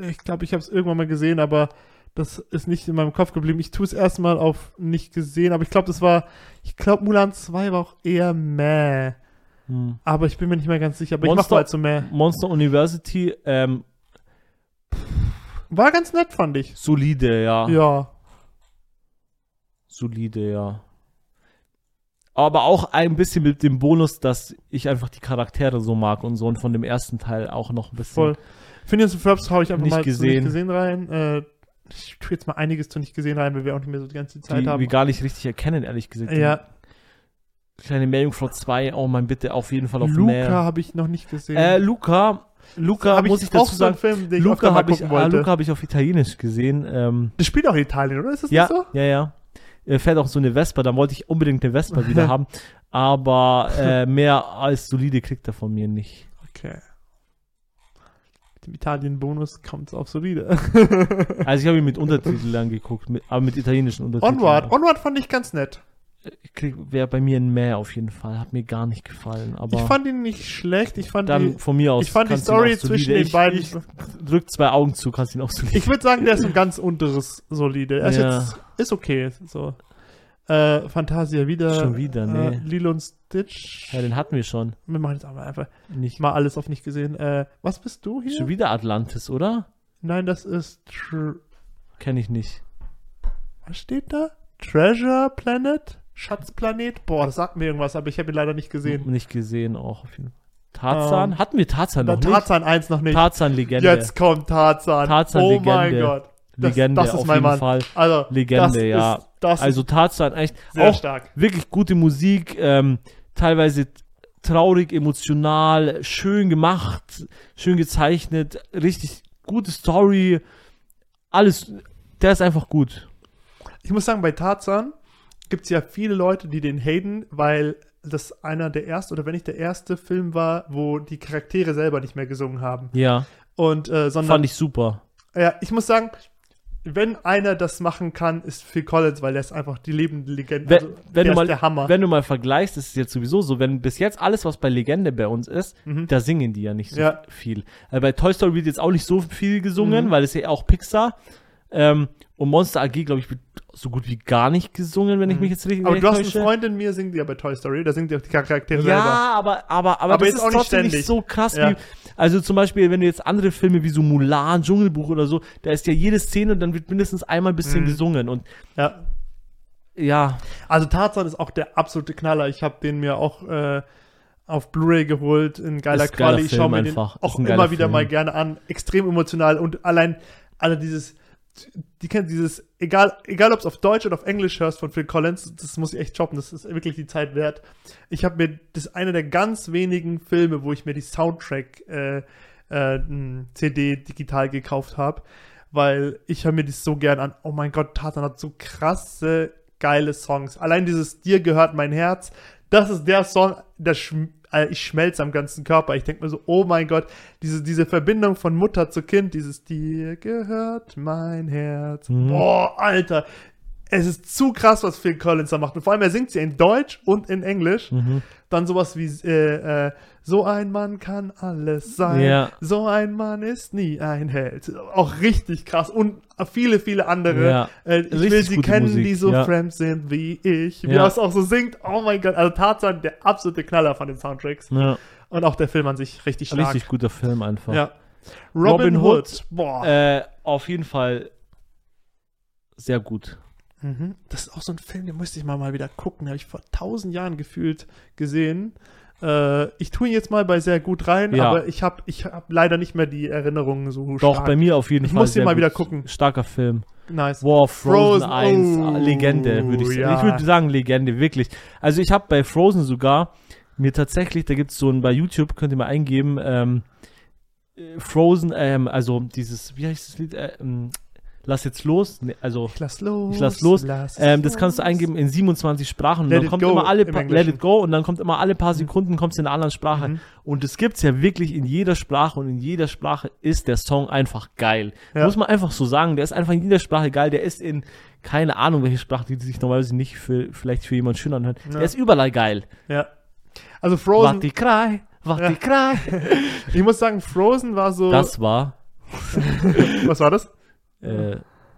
ich glaube, ich habe es irgendwann mal gesehen, aber das ist nicht in meinem Kopf geblieben. Ich tue es erstmal auf nicht gesehen, aber ich glaube, das war, ich glaube, Mulan 2 war auch eher meh. Hm. Aber ich bin mir nicht mehr ganz sicher. Aber ich Monster- mach mal zu meh. Monster University, ähm, War ganz nett, fand ich. solide, ja. Ja. Solide, ja. Aber auch ein bisschen mit dem Bonus, dass ich einfach die Charaktere so mag und so und von dem ersten Teil auch noch ein bisschen. Voll. Phineas und Ferbs hau ich einfach Nicht mal gesehen. nicht gesehen rein. Äh, ich tue jetzt mal einiges zu nicht gesehen rein, weil wir auch nicht mehr so die ganze Zeit Die haben. wir gar nicht richtig erkennen, ehrlich gesagt. ja, Kleine Meerjungfrau 2, oh mein bitte, auf jeden Fall auf Luca mehr. habe ich noch nicht gesehen. Äh, Luca, Luca, Hab muss ich auch dazu so sagen, Film, ich öfter Luca habe ich, ah. Luca habe ich auf Italienisch gesehen. Ähm, das spielt auch in Italien, oder? Ist das ja, nicht so? ja, ja. Er fährt auch so eine Vespa, da wollte ich unbedingt eine Vespa wieder [laughs] haben. Aber äh, mehr als solide kriegt er von mir nicht. Okay. Mit dem Italien-Bonus kommt es auf solide. Also ich habe ihn mit [laughs] Untertiteln angeguckt, mit, aber mit italienischen Untertiteln. Onward. Onward fand ich ganz nett. Wäre bei mir ein Mehr auf jeden Fall. Hat mir gar nicht gefallen. Aber ich fand ihn nicht schlecht. Ich fand dann die, von mir aus. ich fand die Story zwischen den ich, beiden. Ich drück zwei Augen zu, kannst ihn auch so Ich würde sagen, der ist ein ganz unteres solide. Er ist Ja. jetzt ist okay. So. Äh, Fantasia wieder. Schon wieder, Äh, nee. Lilo und Stitch. Ja, den hatten wir schon. Wir machen jetzt aber einfach Nicht. mal alles auf nicht gesehen. Äh, was bist du hier? Schon wieder Atlantis, oder? Nein, das ist. Kenne ich nicht. was steht da? Treasure Planet? Schatzplanet? Boah, das sagt mir irgendwas, aber ich habe ihn leider nicht gesehen. Nicht gesehen auch auf jeden Fall. Tarzan? Ähm, Hatten wir Tarzan noch nicht? Tarzan 1 noch nicht. Tarzan-Legende. Jetzt kommt Tarzan. Tarzan oh mein Legende. Gott. Das, Legende das ist auf mein jeden Mann. Fall. Also, Legende, das ja. Ist, das also Tarzan echt sehr auch stark. wirklich gute Musik, ähm, teilweise traurig, emotional, schön gemacht, schön gezeichnet, richtig gute Story, alles, der ist einfach gut. Ich muss sagen, bei Tarzan gibt es ja viele Leute, die den haten, weil das einer der ersten oder wenn nicht der erste Film war, wo die Charaktere selber nicht mehr gesungen haben. Ja, Und äh, sondern fand ich super. ja, ich muss sagen, wenn einer das machen kann, ist Phil Collins, weil der ist einfach die lebende Legende. Wenn, Also, wenn, der du ist mal, der Hammer. wenn du mal vergleichst, ist es jetzt sowieso so, wenn bis jetzt alles, was bei Legende bei uns ist, da singen die ja nicht so Mhm. Ja. viel. Äh, bei Toy Story wird jetzt auch nicht so viel gesungen, Mhm. weil es ja auch Pixar. Ähm, und Monster AG, glaube ich, wird so gut wie gar nicht gesungen, wenn ich mich jetzt richtig Mhm. aber du hast eine. Freundin mir singt ja bei Toy Story, da singt ja auch die Charaktere Ja, selber. aber, aber, aber, Aber das ist auch nicht trotzdem nicht ständig. so krass Ja. wie. Also zum Beispiel, wenn du jetzt andere Filme wie so Mulan, Dschungelbuch oder so, da ist ja jede Szene und dann wird mindestens einmal ein bisschen Mhm. gesungen. Und Ja. ja, Also Tarzan ist auch der absolute Knaller. Ich habe den mir auch äh, auf Blu-ray geholt in geiler Ist ein geiler Quali. Ich schaue mir den auch immer wieder Film. mal gerne an. Extrem emotional und allein alle dieses die kennt dieses egal egal ob es auf Deutsch oder auf Englisch hörst von Phil Collins, das muss ich echt choppen, das ist wirklich die Zeit wert. Ich habe mir das ist einer der ganz wenigen Filme, wo ich mir die Soundtrack äh, äh, CD digital gekauft habe, weil ich höre mir das so gern an. Oh mein Gott, Tarzan hat so krasse geile Songs. Allein dieses Dir gehört mein Herz, das ist der Song, der ich schmelze am ganzen Körper. Ich denke mir so, oh mein Gott, diese, diese Verbindung von Mutter zu Kind, dieses Dir gehört mein Herz. Mhm. Boah, Alter. Es ist zu krass, was Phil Collins da macht. Und vor allem, er singt sie in Deutsch und in Englisch. Mhm. Dann sowas wie, äh, äh, so ein Mann kann alles sein. Ja. So ein Mann ist nie ein Held. Auch richtig krass. Und viele, viele andere. Ja. Äh, ich will Richtig sie gute kennen, Musik, die so ja. fremd sind wie ich. Wie Ja. er es auch so singt. Oh mein Gott. Also Tarzan, der absolute Knaller von den Soundtracks. Und auch der Film an sich richtig stark. richtig guter Film einfach. Ja. Robin, Robin Hood. Hood, Boah. Äh, auf jeden Fall sehr gut. Mhm. Das ist auch so ein Film, den musste ich mal, mal wieder gucken. Den habe ich vor tausend Jahren gefühlt gesehen. Äh, ich tue ihn jetzt mal bei sehr gut rein, Ja. aber ich habe ich hab leider nicht mehr die Erinnerungen so Doch, stark. bei mir auf jeden Ich Fall. muss den sehr mal wieder gucken. Starker Film. Nice. War of Frozen, Frozen, 1, oh, Legende, würde ich sagen. ja. Ich würde sagen Legende, wirklich. Also ich habe bei Frozen sogar mir tatsächlich, da gibt's so ein, bei YouTube, könnt ihr mal eingeben, ähm, äh, Frozen, ähm, also dieses, wie heißt das Lied, äh, ähm, Lass jetzt los, nee, also Ich lass los. ich lass los. lass Ähm, das kannst du los. eingeben in 27 Sprachen und Let dann kommt go immer alle im Englischen. Let it go und dann kommt immer alle paar Sekunden kommst in einer anderen Sprache Mhm. und das gibt's ja wirklich in jeder Sprache und in jeder Sprache ist der Song einfach geil. Ja. Muss man einfach so sagen, der ist einfach in jeder Sprache geil, der ist in keine Ahnung, welche Sprache die sich normalerweise nicht für vielleicht für jemand schön anhört. Ja. Der ist überall geil. Ja. Also Frozen, Wart die Krei, wart Ja. die Krei. [laughs] ich muss sagen, Frozen war so. Das war [laughs] was war das? Äh,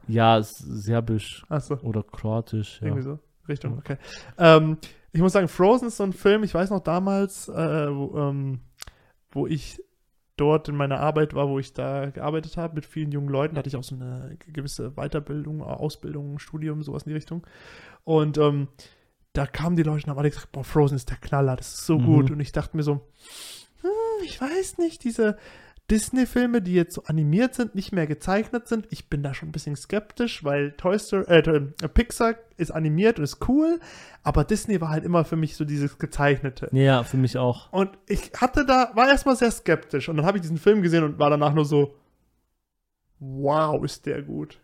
ja serbisch Achso. oder kroatisch, ja. Irgendwie so. Richtung, okay. Ähm, ich muss sagen, Frozen ist so ein Film, ich weiß noch damals, äh, wo, ähm, wo ich dort in meiner Arbeit war, wo ich da gearbeitet habe mit vielen jungen Leuten, da hatte ich auch so eine gewisse Weiterbildung, Ausbildung, Studium, sowas in die Richtung. Und ähm, da kamen die Leute und haben alle gesagt, boah, Frozen ist der Knaller, das ist so Mhm. gut. Und ich dachte mir so, hm, ich weiß nicht, diese Disney-Filme, die jetzt so animiert sind, nicht mehr gezeichnet sind, ich bin da schon ein bisschen skeptisch, weil Toy Story, äh, äh, Pixar ist animiert und ist cool, aber Disney war halt immer für mich so dieses gezeichnete. Ja, für mich auch. Und ich hatte da, war erstmal sehr skeptisch und dann habe ich diesen Film gesehen und war danach nur so, wow, ist der gut.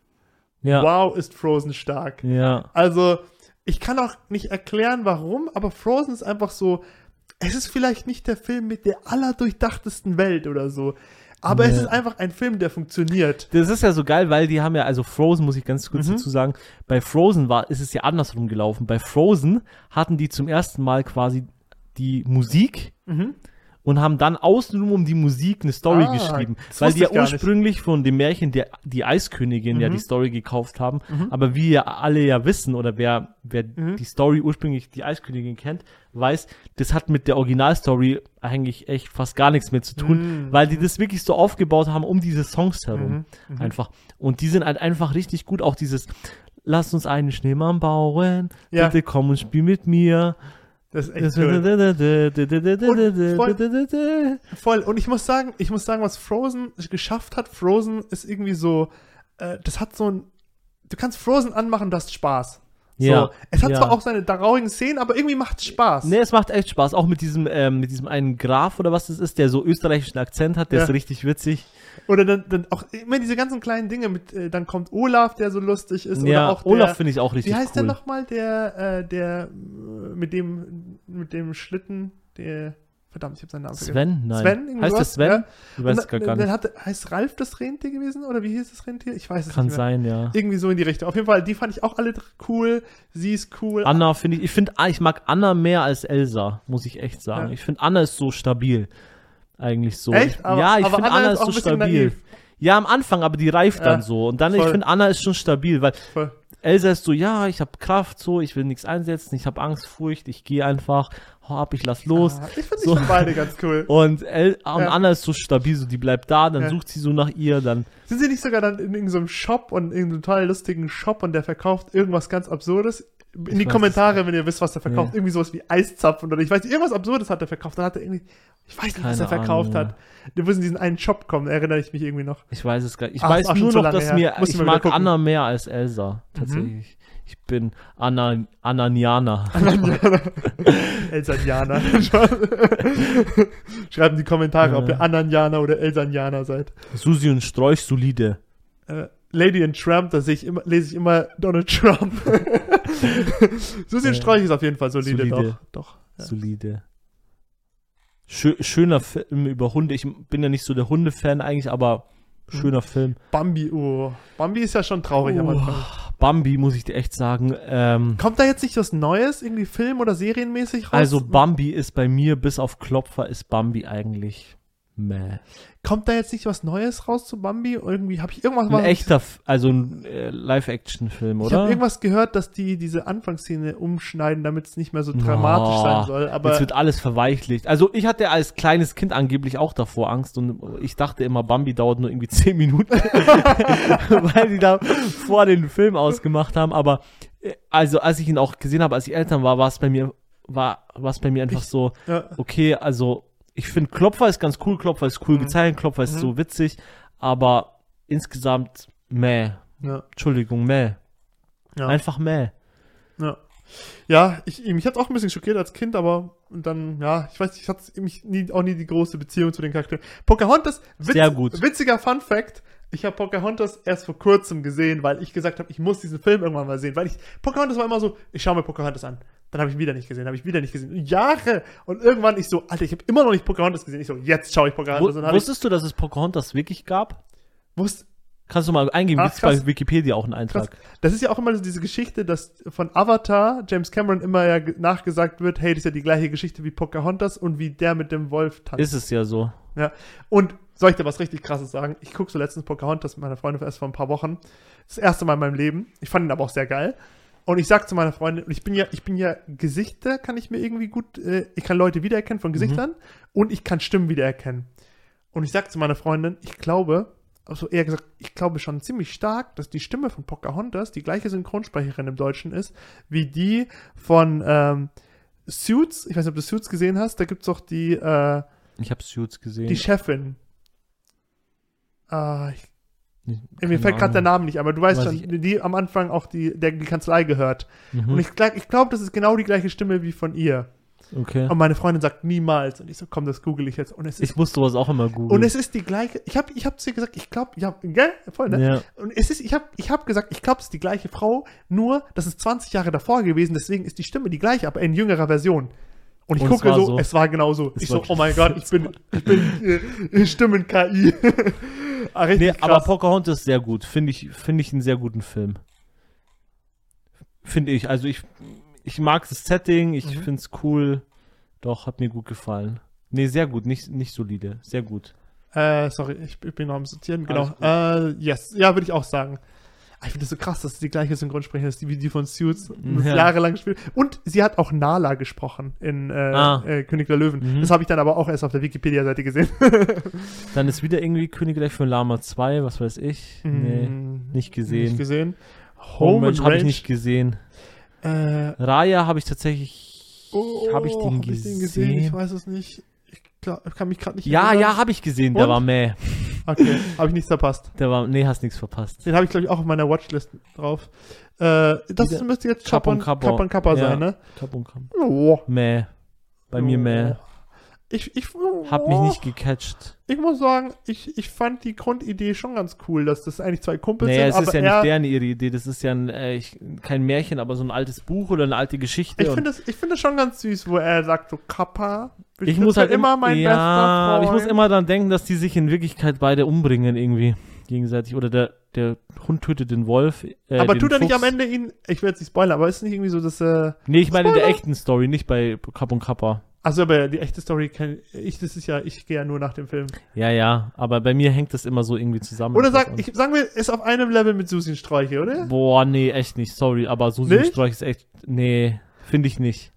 Ja. Wow, ist Frozen stark. Ja. Also, ich kann auch nicht erklären, warum, aber Frozen ist einfach so, es ist vielleicht nicht der Film mit der allerdurchdachtesten Welt oder so, aber es Nee. ist einfach ein Film, der funktioniert. Das ist ja so geil, weil die haben ja, also Frozen, muss ich ganz kurz Mhm. dazu sagen, bei Frozen war, ist es ja andersrum gelaufen. Bei Frozen hatten die zum ersten Mal quasi die Musik Mhm. Und haben dann außenrum um die Musik eine Story Ah, geschrieben. Weil die ja ich gar nicht. ursprünglich von dem Märchen der, die Eiskönigin ja Mhm. die Story gekauft haben. Mhm. Aber wie ja alle ja wissen oder wer, wer Mhm. die Story ursprünglich die Eiskönigin kennt, weiß, das hat mit der Originalstory eigentlich echt fast gar nichts mehr zu tun, Mhm. weil die das wirklich so aufgebaut haben um diese Songs herum. Mhm. Mhm. Einfach. Und die sind halt einfach richtig gut. Auch dieses Lass uns einen Schneemann bauen. Ja. Bitte komm und spiel mit mir. Das ist echt cool. Voll. Und ich muss sagen, ich muss sagen, was Frozen geschafft hat, Frozen ist irgendwie so, äh, das hat so ein, du kannst Frozen anmachen, du hast Spaß. So. Ja, Es hat ja. zwar auch seine traurigen Szenen, aber irgendwie macht es Spaß. Nee, es macht echt Spaß. Auch mit diesem, ähm, mit diesem einen Graf oder was das ist, der so österreichischen Akzent hat, der Ja. ist richtig witzig. Oder dann, dann auch immer diese ganzen kleinen Dinge mit, äh, dann kommt Olaf, der so lustig ist. ja, oder auch Olaf finde ich auch richtig Wie heißt cool. der nochmal, der, äh, der äh, mit dem, mit dem Schlitten, der, verdammt, ich habe seinen Namen Sven? Nein. Sven, irgendwie heißt sowas? Sven? Ja. Ich weiß es gar, gar dann nicht. hat, heißt Ralf das Rentier gewesen? Oder wie hieß das Rentier? Ich weiß es Kann nicht mehr. sein, ja. Irgendwie so in die Richtung. Auf jeden Fall, die fand ich auch alle cool. Sie ist cool. Anna finde ich, ich finde, ich mag Anna mehr als Elsa, muss ich echt sagen. Ja. Ich finde, Anna ist so stabil. Eigentlich so. Echt? Ich, Aber- ja, ich finde, Anna Anna ist so stabil. naiv. Ja, am Anfang, aber die reift Ja, dann so. Und dann, ich voll. finde, Anna ist schon stabil, weil Voll. Elsa ist so, ja, ich habe Kraft, so, ich will nichts einsetzen, ich habe Angst, Furcht, ich gehe einfach, hau ab, ich lass los. Ah, ich finde So. die schon beide ganz cool. [laughs] Und, El und Ja. Anna ist so stabil, so die bleibt da, dann Ja. sucht sie so nach ihr, dann Sind sie nicht sogar dann in irgendeinem Shop und in irgendeinem total lustigen Shop und der verkauft irgendwas ganz Absurdes? In die weiß Kommentare, wenn ihr wisst, was der verkauft. Nee. Irgendwie sowas wie Eiszapfen oder ich weiß nicht, irgendwas Absurdes hat er verkauft. Dann hat er irgendwie, ich weiß nicht, was er Keine verkauft Ahnung. hat. Du musst in diesen einen Shop kommen, erinnere ich mich irgendwie noch. Ich weiß es gar nicht. Ich ist weiß nur noch, dass her. mir, Muss ich ich mag gucken. Anna mehr als Elsa, tatsächlich. Ich bin Anna, Ananiana. [laughs] [laughs] Elsanianer. Schreibt in die Kommentare, ob Ja. ihr Ananianer oder Elsanianer seid. Susi und Sträuch solide. Äh, Lady and Trump, da sehe ich immer, lese ich immer Donald Trump. [laughs] Susi. Sträuch ist auf jeden Fall solide, Solide. doch. doch. Ja. Solide. Schö schöner Film über Hunde. Ich bin ja nicht so der Hunde-Fan eigentlich, aber Hm. schöner Film. Bambi, oh. Bambi ist ja schon traurig am Oh, Anfang. Bambi, muss ich dir echt sagen. Ähm, Kommt da jetzt nicht was Neues, irgendwie Film- oder Serienmäßig raus? also Bambi ist bei mir, bis auf Klopfer, ist Bambi eigentlich meh. Kommt da jetzt nicht was Neues raus zu Bambi? Irgendwie habe ich irgendwas Ein echter, F- also ein äh, Live-Action-Film, Ich oder? habe irgendwas gehört, dass die diese Anfangsszene umschneiden, damit es nicht mehr so dramatisch Oh, sein soll. Aber Jetzt wird alles verweichlicht. Also ich hatte als kleines Kind angeblich auch davor Angst und ich dachte immer, Bambi dauert nur irgendwie 10 Minuten, [laughs] weil die da vor den Film ausgemacht haben. Aber äh, also als ich ihn auch gesehen habe, als ich Eltern war, war es bei mir, war was bei mir einfach Ich- so, ja, okay, also ich finde Klopfer ist ganz cool, Klopfer ist cool Mhm. gezeichnet, Klopfer ist Mhm. so witzig, aber insgesamt meh. ja, Entschuldigung, meh. ja. Einfach meh. Ja, ja ich, mich hat auch ein bisschen schockiert als Kind, aber und dann, ja, ich weiß nicht, ich hatte mich nie, auch nie die große Beziehung zu den Charakteren. Pocahontas, witz, Sehr gut. witziger Fun Fact, ich habe Pocahontas erst vor kurzem gesehen, weil ich gesagt habe, ich muss diesen Film irgendwann mal sehen, weil ich, Pocahontas war immer so, ich schaue mir Pocahontas an. Dann habe ich ihn wieder nicht gesehen, habe ich wieder nicht gesehen. Jahre! Und irgendwann ich so, Alter, ich habe immer noch nicht Pocahontas gesehen. Ich so, jetzt schaue ich Pocahontas. Dann habe ich, wusstest du, dass es Pocahontas wirklich gab? wusst, Kannst du mal eingeben, gibt's krass. bei Wikipedia auch einen Eintrag. Das ist ja auch immer so diese Geschichte, dass von Avatar James Cameron immer ja ge- nachgesagt wird, hey, das ist ja die gleiche Geschichte wie Pocahontas und wie der mit dem Wolf tanzt. Ist es ja so. Ja. Und soll ich dir was richtig krasses sagen? Ich gucke so letztens Pocahontas mit meiner Freundin erst vor ein paar Wochen. Das erste Mal in meinem Leben. Ich fand ihn aber auch sehr geil. Und ich sag zu meiner Freundin, und ich bin ja, ich bin ja Gesichter, kann ich mir irgendwie gut, äh, ich kann Leute wiedererkennen von Gesichtern und ich kann Stimmen wiedererkennen. Und ich sag zu meiner Freundin, ich glaube, also eher gesagt, ich glaube schon ziemlich stark, dass die Stimme von Pocahontas die gleiche Synchronsprecherin im Deutschen ist, wie die von ähm, Suits. Ich weiß nicht, ob du Suits gesehen hast. Da gibt's doch die, äh, Ich habe Suits gesehen. die Chefin. Ah, ich, mir fällt gerade der. Name nicht, aber du weißt Weiß schon, ich- die, am Anfang auch die, der, die Kanzlei gehört. Mhm. Und ich, ich glaube, das ist genau die gleiche Stimme wie von ihr. okay. Und meine Freundin sagt niemals. Und ich so, komm, das google ich jetzt. Und es ist, Ich muss sowas auch immer googeln. und es ist die gleiche. Ich habe ich hab zu ihr gesagt, ich glaube, ja, gell? Voll, ne? ja. Und es ist, ich habe ich hab gesagt, ich glaube, es ist die gleiche Frau, nur das ist 20 Jahre davor gewesen, deswegen ist die Stimme die gleiche, aber in jüngerer Version. Und ich Und es gucke war so, so. es war genau so. Es Ich so, oh mein [laughs] Gott, ich bin, ich bin äh, Stimmen-KI. [laughs] ah, richtig Nee, aber krass. Pocahontas ist sehr gut. Finde ich, finde ich einen sehr guten Film. Finde ich. Also ich, ich mag das Setting, ich Mhm. finde es cool. Doch, hat mir gut gefallen. Nee, sehr gut, nicht, nicht solide. Sehr gut. Äh, sorry, ich, ich bin noch am Sortieren, genau. Äh, yes, ja, würde ich auch sagen. Ah, Ich finde das so krass, dass die gleiche Synchronsprecherin ist, wie die von Suits das Ja. jahrelang spielt. Und sie hat auch Nala gesprochen in äh, Ah. äh, König der Löwen. Mhm. Das habe ich dann aber auch erst auf der Wikipedia-Seite gesehen. [laughs] Dann ist wieder irgendwie Königreich von Lama 2, was weiß ich. Nee, Mm, nicht gesehen. Nicht gesehen. Home and habe ich nicht gesehen. Äh, Raya habe ich tatsächlich Oh, Hab ich den hab Ich gesehen? weiß es nicht. Ich glaub, ich kann mich gerade nicht Ja, erinnern. ja, habe ich gesehen. Der Und? war meh. [laughs] Okay, habe ich nichts verpasst. Der war, nee, hast nichts verpasst. Den habe ich, glaube ich, auch auf meiner Watchlist drauf. Äh, das müsste jetzt Kapp und Kappa Kappa. Kappa, Kappa Ja. sein, ne? Kapp und Kapp. Oh. Meh. Bei mir meh. Ich, ich, Hab mich nicht gecatcht. Ich muss sagen, ich, ich fand die Grundidee schon ganz cool, dass das eigentlich zwei Kumpels Naja, sind, es aber ist ja nicht deren ihre Idee. Das ist ja ein, äh, ich, kein Märchen, aber so ein altes Buch oder eine alte Geschichte. ich finde das, ich finde das schon ganz süß, wo er sagt so, Kappa, ich muss halt immer mein ja, bester Freund. ich muss immer daran denken, dass die sich in Wirklichkeit beide umbringen irgendwie gegenseitig oder der der Hund tötet den Wolf. Äh, aber den tut er nicht Fuchs. am Ende ihn, ich will jetzt nicht spoilern, aber ist es nicht irgendwie so, dass äh, Nee, ich meine in der echten Story, nicht bei Kapp und Kappa. Also aber die echte Story kenn ich, das ist ja, ich gehe ja nur nach dem Film. Ja, ja, aber bei mir hängt das immer so irgendwie zusammen. Oder sag, ich, sagen wir, ist auf einem Level mit Susi Streiche, oder? Boah, nee, echt nicht, sorry, aber Susi? Streich ist echt, nee, finde ich nicht.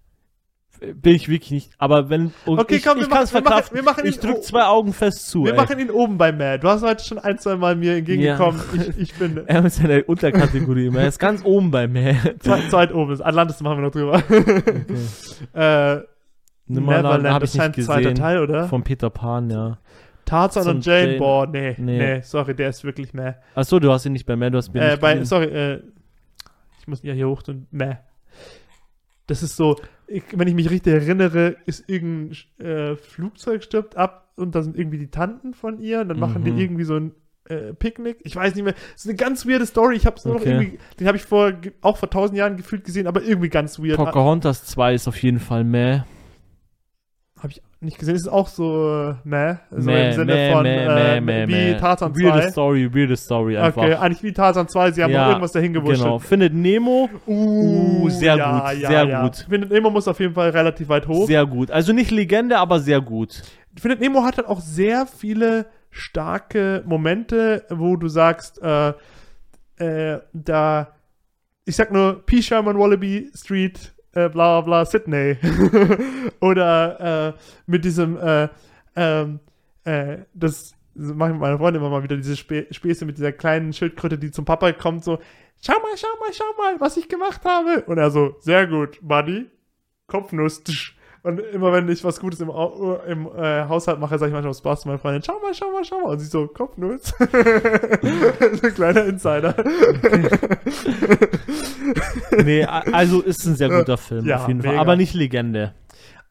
Bin ich wirklich nicht. Aber wenn, Okay, ich, komm, wir ich kann es wir machen- wir machen ich drück zwei Augen fest zu. Wir ey. machen ihn oben bei Matt. Du hast heute schon ein, zwei Mal mir entgegengekommen. Ich, ich finde. [laughs] er ist in der Unterkategorie immer. Er ist ganz oben bei mir. Zweit, zweit oben ist. Atlantis machen wir noch drüber. [laughs] äh, Neverland habe das ich ist ein zweiter. Teil, oder? Von Peter Pan, ja. Tarzan zum und Jane, Jane. boah, nee, nee, Nee. sorry, der ist wirklich meh. Achso, du hast ihn nicht bei mir, du hast mir Äh, nicht bei, sorry, äh, ich muss ja hier hoch und meh. Das ist so, ich, wenn ich mich richtig erinnere, ist irgendein äh, Flugzeug stirbt ab und da sind irgendwie die Tanten von ihr und dann machen die Mhm. irgendwie so ein äh, Picknick. Ich weiß nicht mehr. Das ist eine ganz weirde Story. Ich habe es nur Okay. noch irgendwie, den habe ich vor auch vor tausend Jahren gefühlt gesehen, aber irgendwie ganz weird. Pocahontas 2 ist auf jeden Fall meh. Habe ich nicht gesehen. Ist auch so äh, meh, so meh, im Sinne meh, von meh, äh, meh, wie. Tarzan Weirde 2. Story, weirde Story einfach. Okay, eigentlich wie Tarzan 2. Sie haben Ja, irgendwas dahin gewurschtelt. Genau. Findet Nemo Uh, sehr gut, sehr gut. Findet Nemo muss auf jeden Fall relativ weit hoch. sehr gut. Also nicht Legende, aber sehr gut. Findet Nemo hat halt auch sehr viele starke Momente, wo du sagst, äh, äh, da, ich sag nur P. Sherman Wallaby Street, äh, bla bla Sydney. [laughs] Oder äh, mit diesem, äh, ähm, äh, das mache ich mit meiner Freundin immer mal wieder, diese Spä Späße mit dieser kleinen Schildkröte, die zum Papa kommt, so, schau mal, schau mal, schau mal, was ich gemacht habe. Und er so, sehr gut, Buddy. Kopfnuss. Und immer wenn ich was Gutes im, Au- im äh, Haushalt mache, sage ich manchmal Spaß zu meiner Freundin, schau mal, schau mal, schau mal. Und sie so, Kopfnuss. so [laughs] ein kleiner Insider. [laughs] Nee, a- also ist ein sehr guter Film Ja, auf jeden Fall. mega. Aber nicht Legende.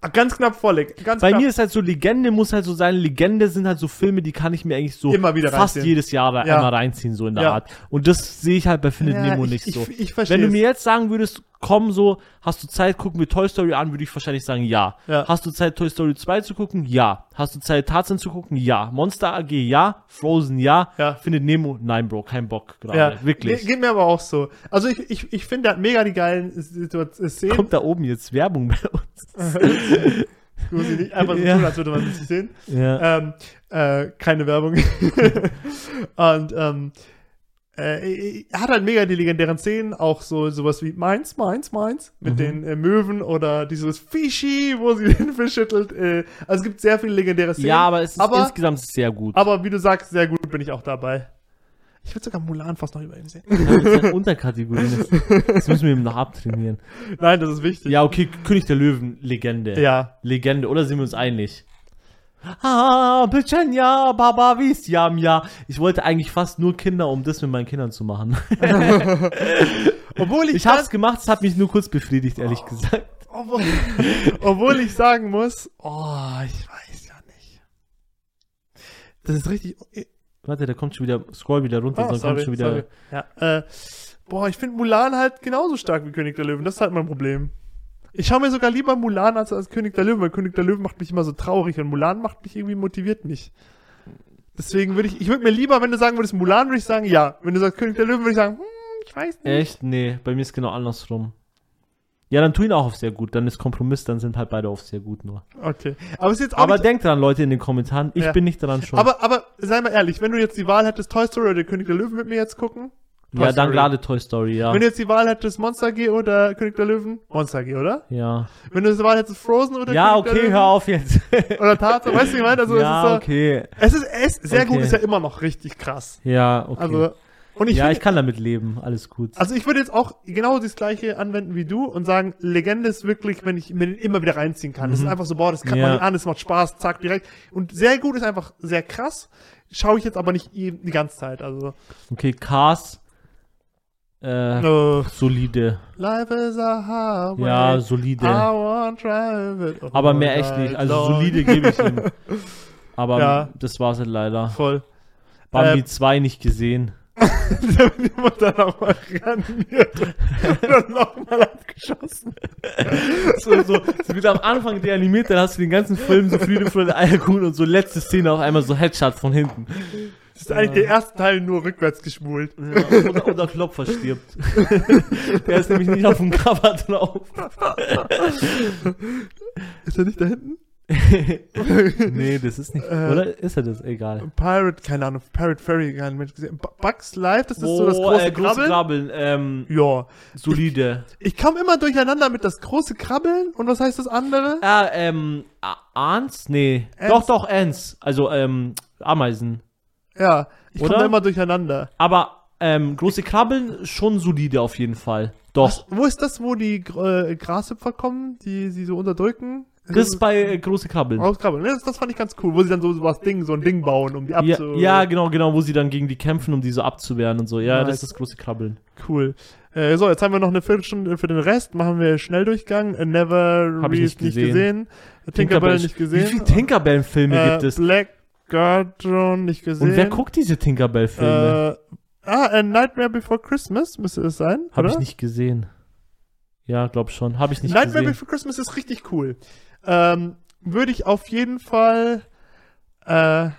Ah, Ganz knapp vorleg. Ganz Bei knapp. mir ist halt so, Legende muss halt so sein, Legende sind halt so Filme, die kann ich mir eigentlich so Immer wieder fast reinziehen. jedes Jahr da Ja. einmal reinziehen, so in der Ja. Art. Und das sehe ich halt bei Findet Ja, Nemo ich- nicht ich- so. ich versteh's. Wenn du mir jetzt sagen würdest, komm so, hast du Zeit, gucken wir Toy Story an, würde ich wahrscheinlich sagen, ja. Ja. Hast du Zeit, Toy Story 2 zu gucken? Ja. Hast du Zeit, Tarzan zu gucken? Ja. Monster AG? Ja. Frozen? Ja. Ja. Findet Nemo? Nein, Bro, kein Bock gerade. ja, Wirklich. Ge geht mir aber auch so. Also ich, ich, ich finde, der hat mega die geilen Situa- Szenen. Kommt da oben jetzt Werbung bei uns? [laughs] Muss ich nicht einfach so Ja. tun, als würde man es nicht sehen. Ja. Ähm, äh, keine Werbung. [laughs] und ähm, äh, er hat halt mega die legendären Szenen, auch so sowas wie Meins, Meins, Meins mit Mhm. den äh, Möwen oder dieses Fischi, wo sie [laughs] den Fisch schüttelt. Äh, also es gibt sehr viele legendäre Szenen. ja, aber es ist aber, insgesamt sehr gut. aber wie du sagst, sehr gut bin ich auch dabei. Ich würde sogar Mulan fast noch über ihn sehen. Das ist eine Unterkategorie. Das, das müssen wir ihm noch abtrainieren. Nein, das ist wichtig. Ja, okay, König der Löwen, Legende. Ja. Legende, oder sind wir uns einig? Ah, Pichenya, Baba, Visiam, ja. Ich wollte eigentlich fast nur Kinder, um das mit meinen Kindern zu machen. [laughs] Obwohl ich, Ich hab's gemacht, es hat mich nur kurz befriedigt, ehrlich gesagt. obwohl, obwohl ich sagen muss, oh, ich weiß ja nicht. Das ist richtig. Warte, der kommt schon wieder, scroll wieder runter, Ah, dann sorry, kommt schon wieder. sorry. Ja, äh, boah, ich finde Mulan halt genauso stark wie König der Löwen. Das ist halt mein Problem. Ich schaue mir sogar lieber Mulan als, als König der Löwen, weil König der Löwen macht mich immer so traurig und Mulan macht mich irgendwie motiviert mich. Deswegen würde ich, ich würde mir lieber, wenn du sagen würdest Mulan, würde ich sagen, ja. Wenn du sagst König der Löwen, würde ich sagen, hm, ich weiß nicht. Echt? Nee, bei mir ist genau andersrum. Ja, dann tu ihn auch auf sehr gut, dann ist Kompromiss, dann sind halt beide auf sehr gut nur. Okay. Aber ist jetzt auch Aber nicht, denkt dran, Leute, in den Kommentaren, ich Ja. bin nicht daran schuld. aber, aber sei mal ehrlich, wenn du jetzt die Wahl hättest, Toy Story oder König der Löwen mit mir jetzt gucken? Toy ja, dann Story. gerade Toy Story, ja. Wenn du jetzt die Wahl hättest, Monster AG oder König der Löwen? Monster AG, oder? Ja. Wenn du die Wahl hättest, Frozen oder Ja, König der okay, Löwen? hör auf jetzt. [laughs] Oder Tarzan, weißt du, wie ich meine? Also, ja, es ist so, okay. Es ist, es, sehr Okay. gut ist ja immer noch richtig krass. Ja, okay. Also, Und ich ja, find- ich kann damit leben. Alles gut. Also ich würde jetzt auch genau das gleiche anwenden wie du und sagen, Legende ist wirklich, wenn ich mir den immer wieder reinziehen kann. Das ist einfach so, boah, das kann man Mhm. Ja. nicht an, das macht Spaß, zack, direkt. Und sehr gut ist einfach sehr krass. Schaue ich jetzt aber nicht die ganze Zeit. Also Okay, Cars. Äh, äh, solide. Life is a highway. Ja, solide. Aber mehr echt nicht. Also long. solide gebe ich ihm. Aber Ja. das war's halt leider. Voll. Bambi Ähm, 2 nicht gesehen. [laughs] da wird jemand dann auch mal reanimiert und dann nochmal abgeschossen. [laughs] So, so, so wird am Anfang reanimiert, dann hast du den ganzen Film so Friede, Freude, Eierkuchen und so letzte Szene auf einmal so Headshot von hinten. Das ist eigentlich der erste Teil nur rückwärts geschmult. Ja, oder, oder Klopfer stirbt. [laughs] Der ist nämlich nicht auf dem Cover drauf. Ist er nicht da hinten? [laughs] nee, das ist nicht. Äh, oder ist er das? Egal. Pirate, keine Ahnung, Pirate Fairy, kein Mensch gesehen. Bu- Bugs Life, das ist so das Oh, große äh, große Krabbeln. Krabbeln. Ähm, Ja. solide. Ich komme immer durcheinander mit das große Krabbeln und was heißt das andere? Ah, ähm, Ants? Nee. Ants? Doch, doch, Ants. Also, ähm, Ameisen. Ja, ich komme Oder? da immer durcheinander. Aber, ähm, große Krabbeln schon solide auf jeden Fall. Doch. Wo ist das, wo die äh, Grashüpfer kommen, die sie so unterdrücken? Das ist bei äh, große Krabbeln. Auskrabbeln. Das, das fand ich ganz cool, wo sie dann so was Ding, so ein Ding bauen, um die Ja, abzu... ja, genau, genau, wo sie dann gegen die kämpfen, um die so abzuwehren und so. Ja, Nice. das ist das große Krabbeln. Cool. Äh, so, jetzt haben wir noch eine Viertelstunde für den Rest. Machen wir Schnelldurchgang. Äh, Never Hab ich Read nicht gesehen. Tinkerbell nicht gesehen. Wie viele Tinkerbell-Filme Äh, gibt es? Black Guardian nicht gesehen. Und wer guckt diese Tinkerbell-Filme? Äh, ah, A Nightmare Before Christmas müsste es sein, Habe ich nicht gesehen. Ja, glaub schon. Habe ich nicht Nightmare gesehen. Before Christmas ist richtig cool. Ähm, würde ich auf jeden Fall äh,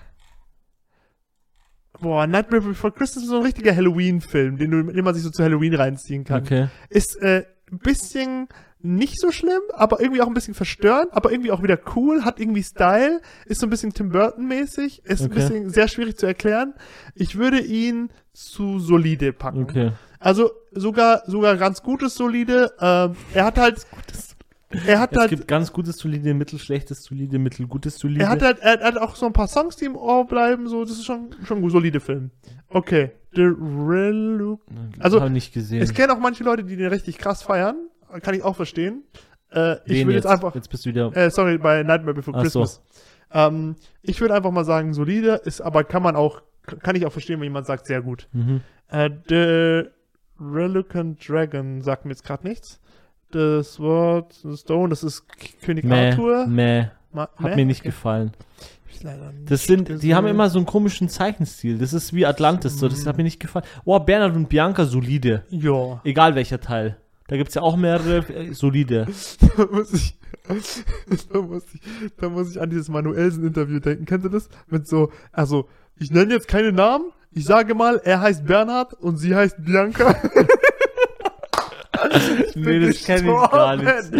Boah, Nightmare Before Christmas ist so ein richtiger Halloween-Film, den, den man sich so zu Halloween reinziehen kann. Okay. Ist äh, ein bisschen nicht so schlimm, aber irgendwie auch ein bisschen verstörend, aber irgendwie auch wieder cool, hat irgendwie Style, ist so ein bisschen Tim Burton-mäßig, ist ein Okay. bisschen sehr schwierig zu erklären. Ich würde ihn zu solide packen. Okay. Also sogar sogar ganz gutes solide. Ähm, er hat halt er hat Es halt gibt ganz gutes solide, mittelschlechtes solide, mittelgutes solide. er hat halt er hat auch so ein paar Songs, die im Ohr bleiben, so das ist schon schon ein solide Film. Okay, The Real also, ich nicht gesehen. Es kennen auch manche Leute, die den richtig krass feiern, kann ich auch verstehen. Äh, ich Wen will jetzt einfach Jetzt bist du wieder. äh, sorry, bei Nightmare Before Ach so. Christmas. Ähm, ich würde einfach mal sagen, solide, ist aber kann man auch, kann ich auch verstehen, wenn jemand sagt, sehr gut. Mhm. Äh, The Reluctant Dragon sagt mir jetzt gerade nichts. The Sword the Stone, das ist König Mäh, Arthur. mäh. Ma Hat Mäh? mir nicht Okay. gefallen. Das sind, die gesehen. haben immer so einen komischen Zeichenstil. Das ist wie Atlantis, so. Das hat mir nicht gefallen. Oh, Bernhard und Bianca, solide. Ja. Egal welcher Teil. Da gibt's ja auch mehrere, [laughs] äh, solide. da muss ich, [laughs] da muss ich, da muss ich an dieses Manuelsen-Interview denken. Kennt ihr das? Mit so, also, ich nenne jetzt keine Namen. Ich sage mal, er heißt Bernhard und sie heißt Bianca. [laughs] Nee, das kenne ich gar nicht.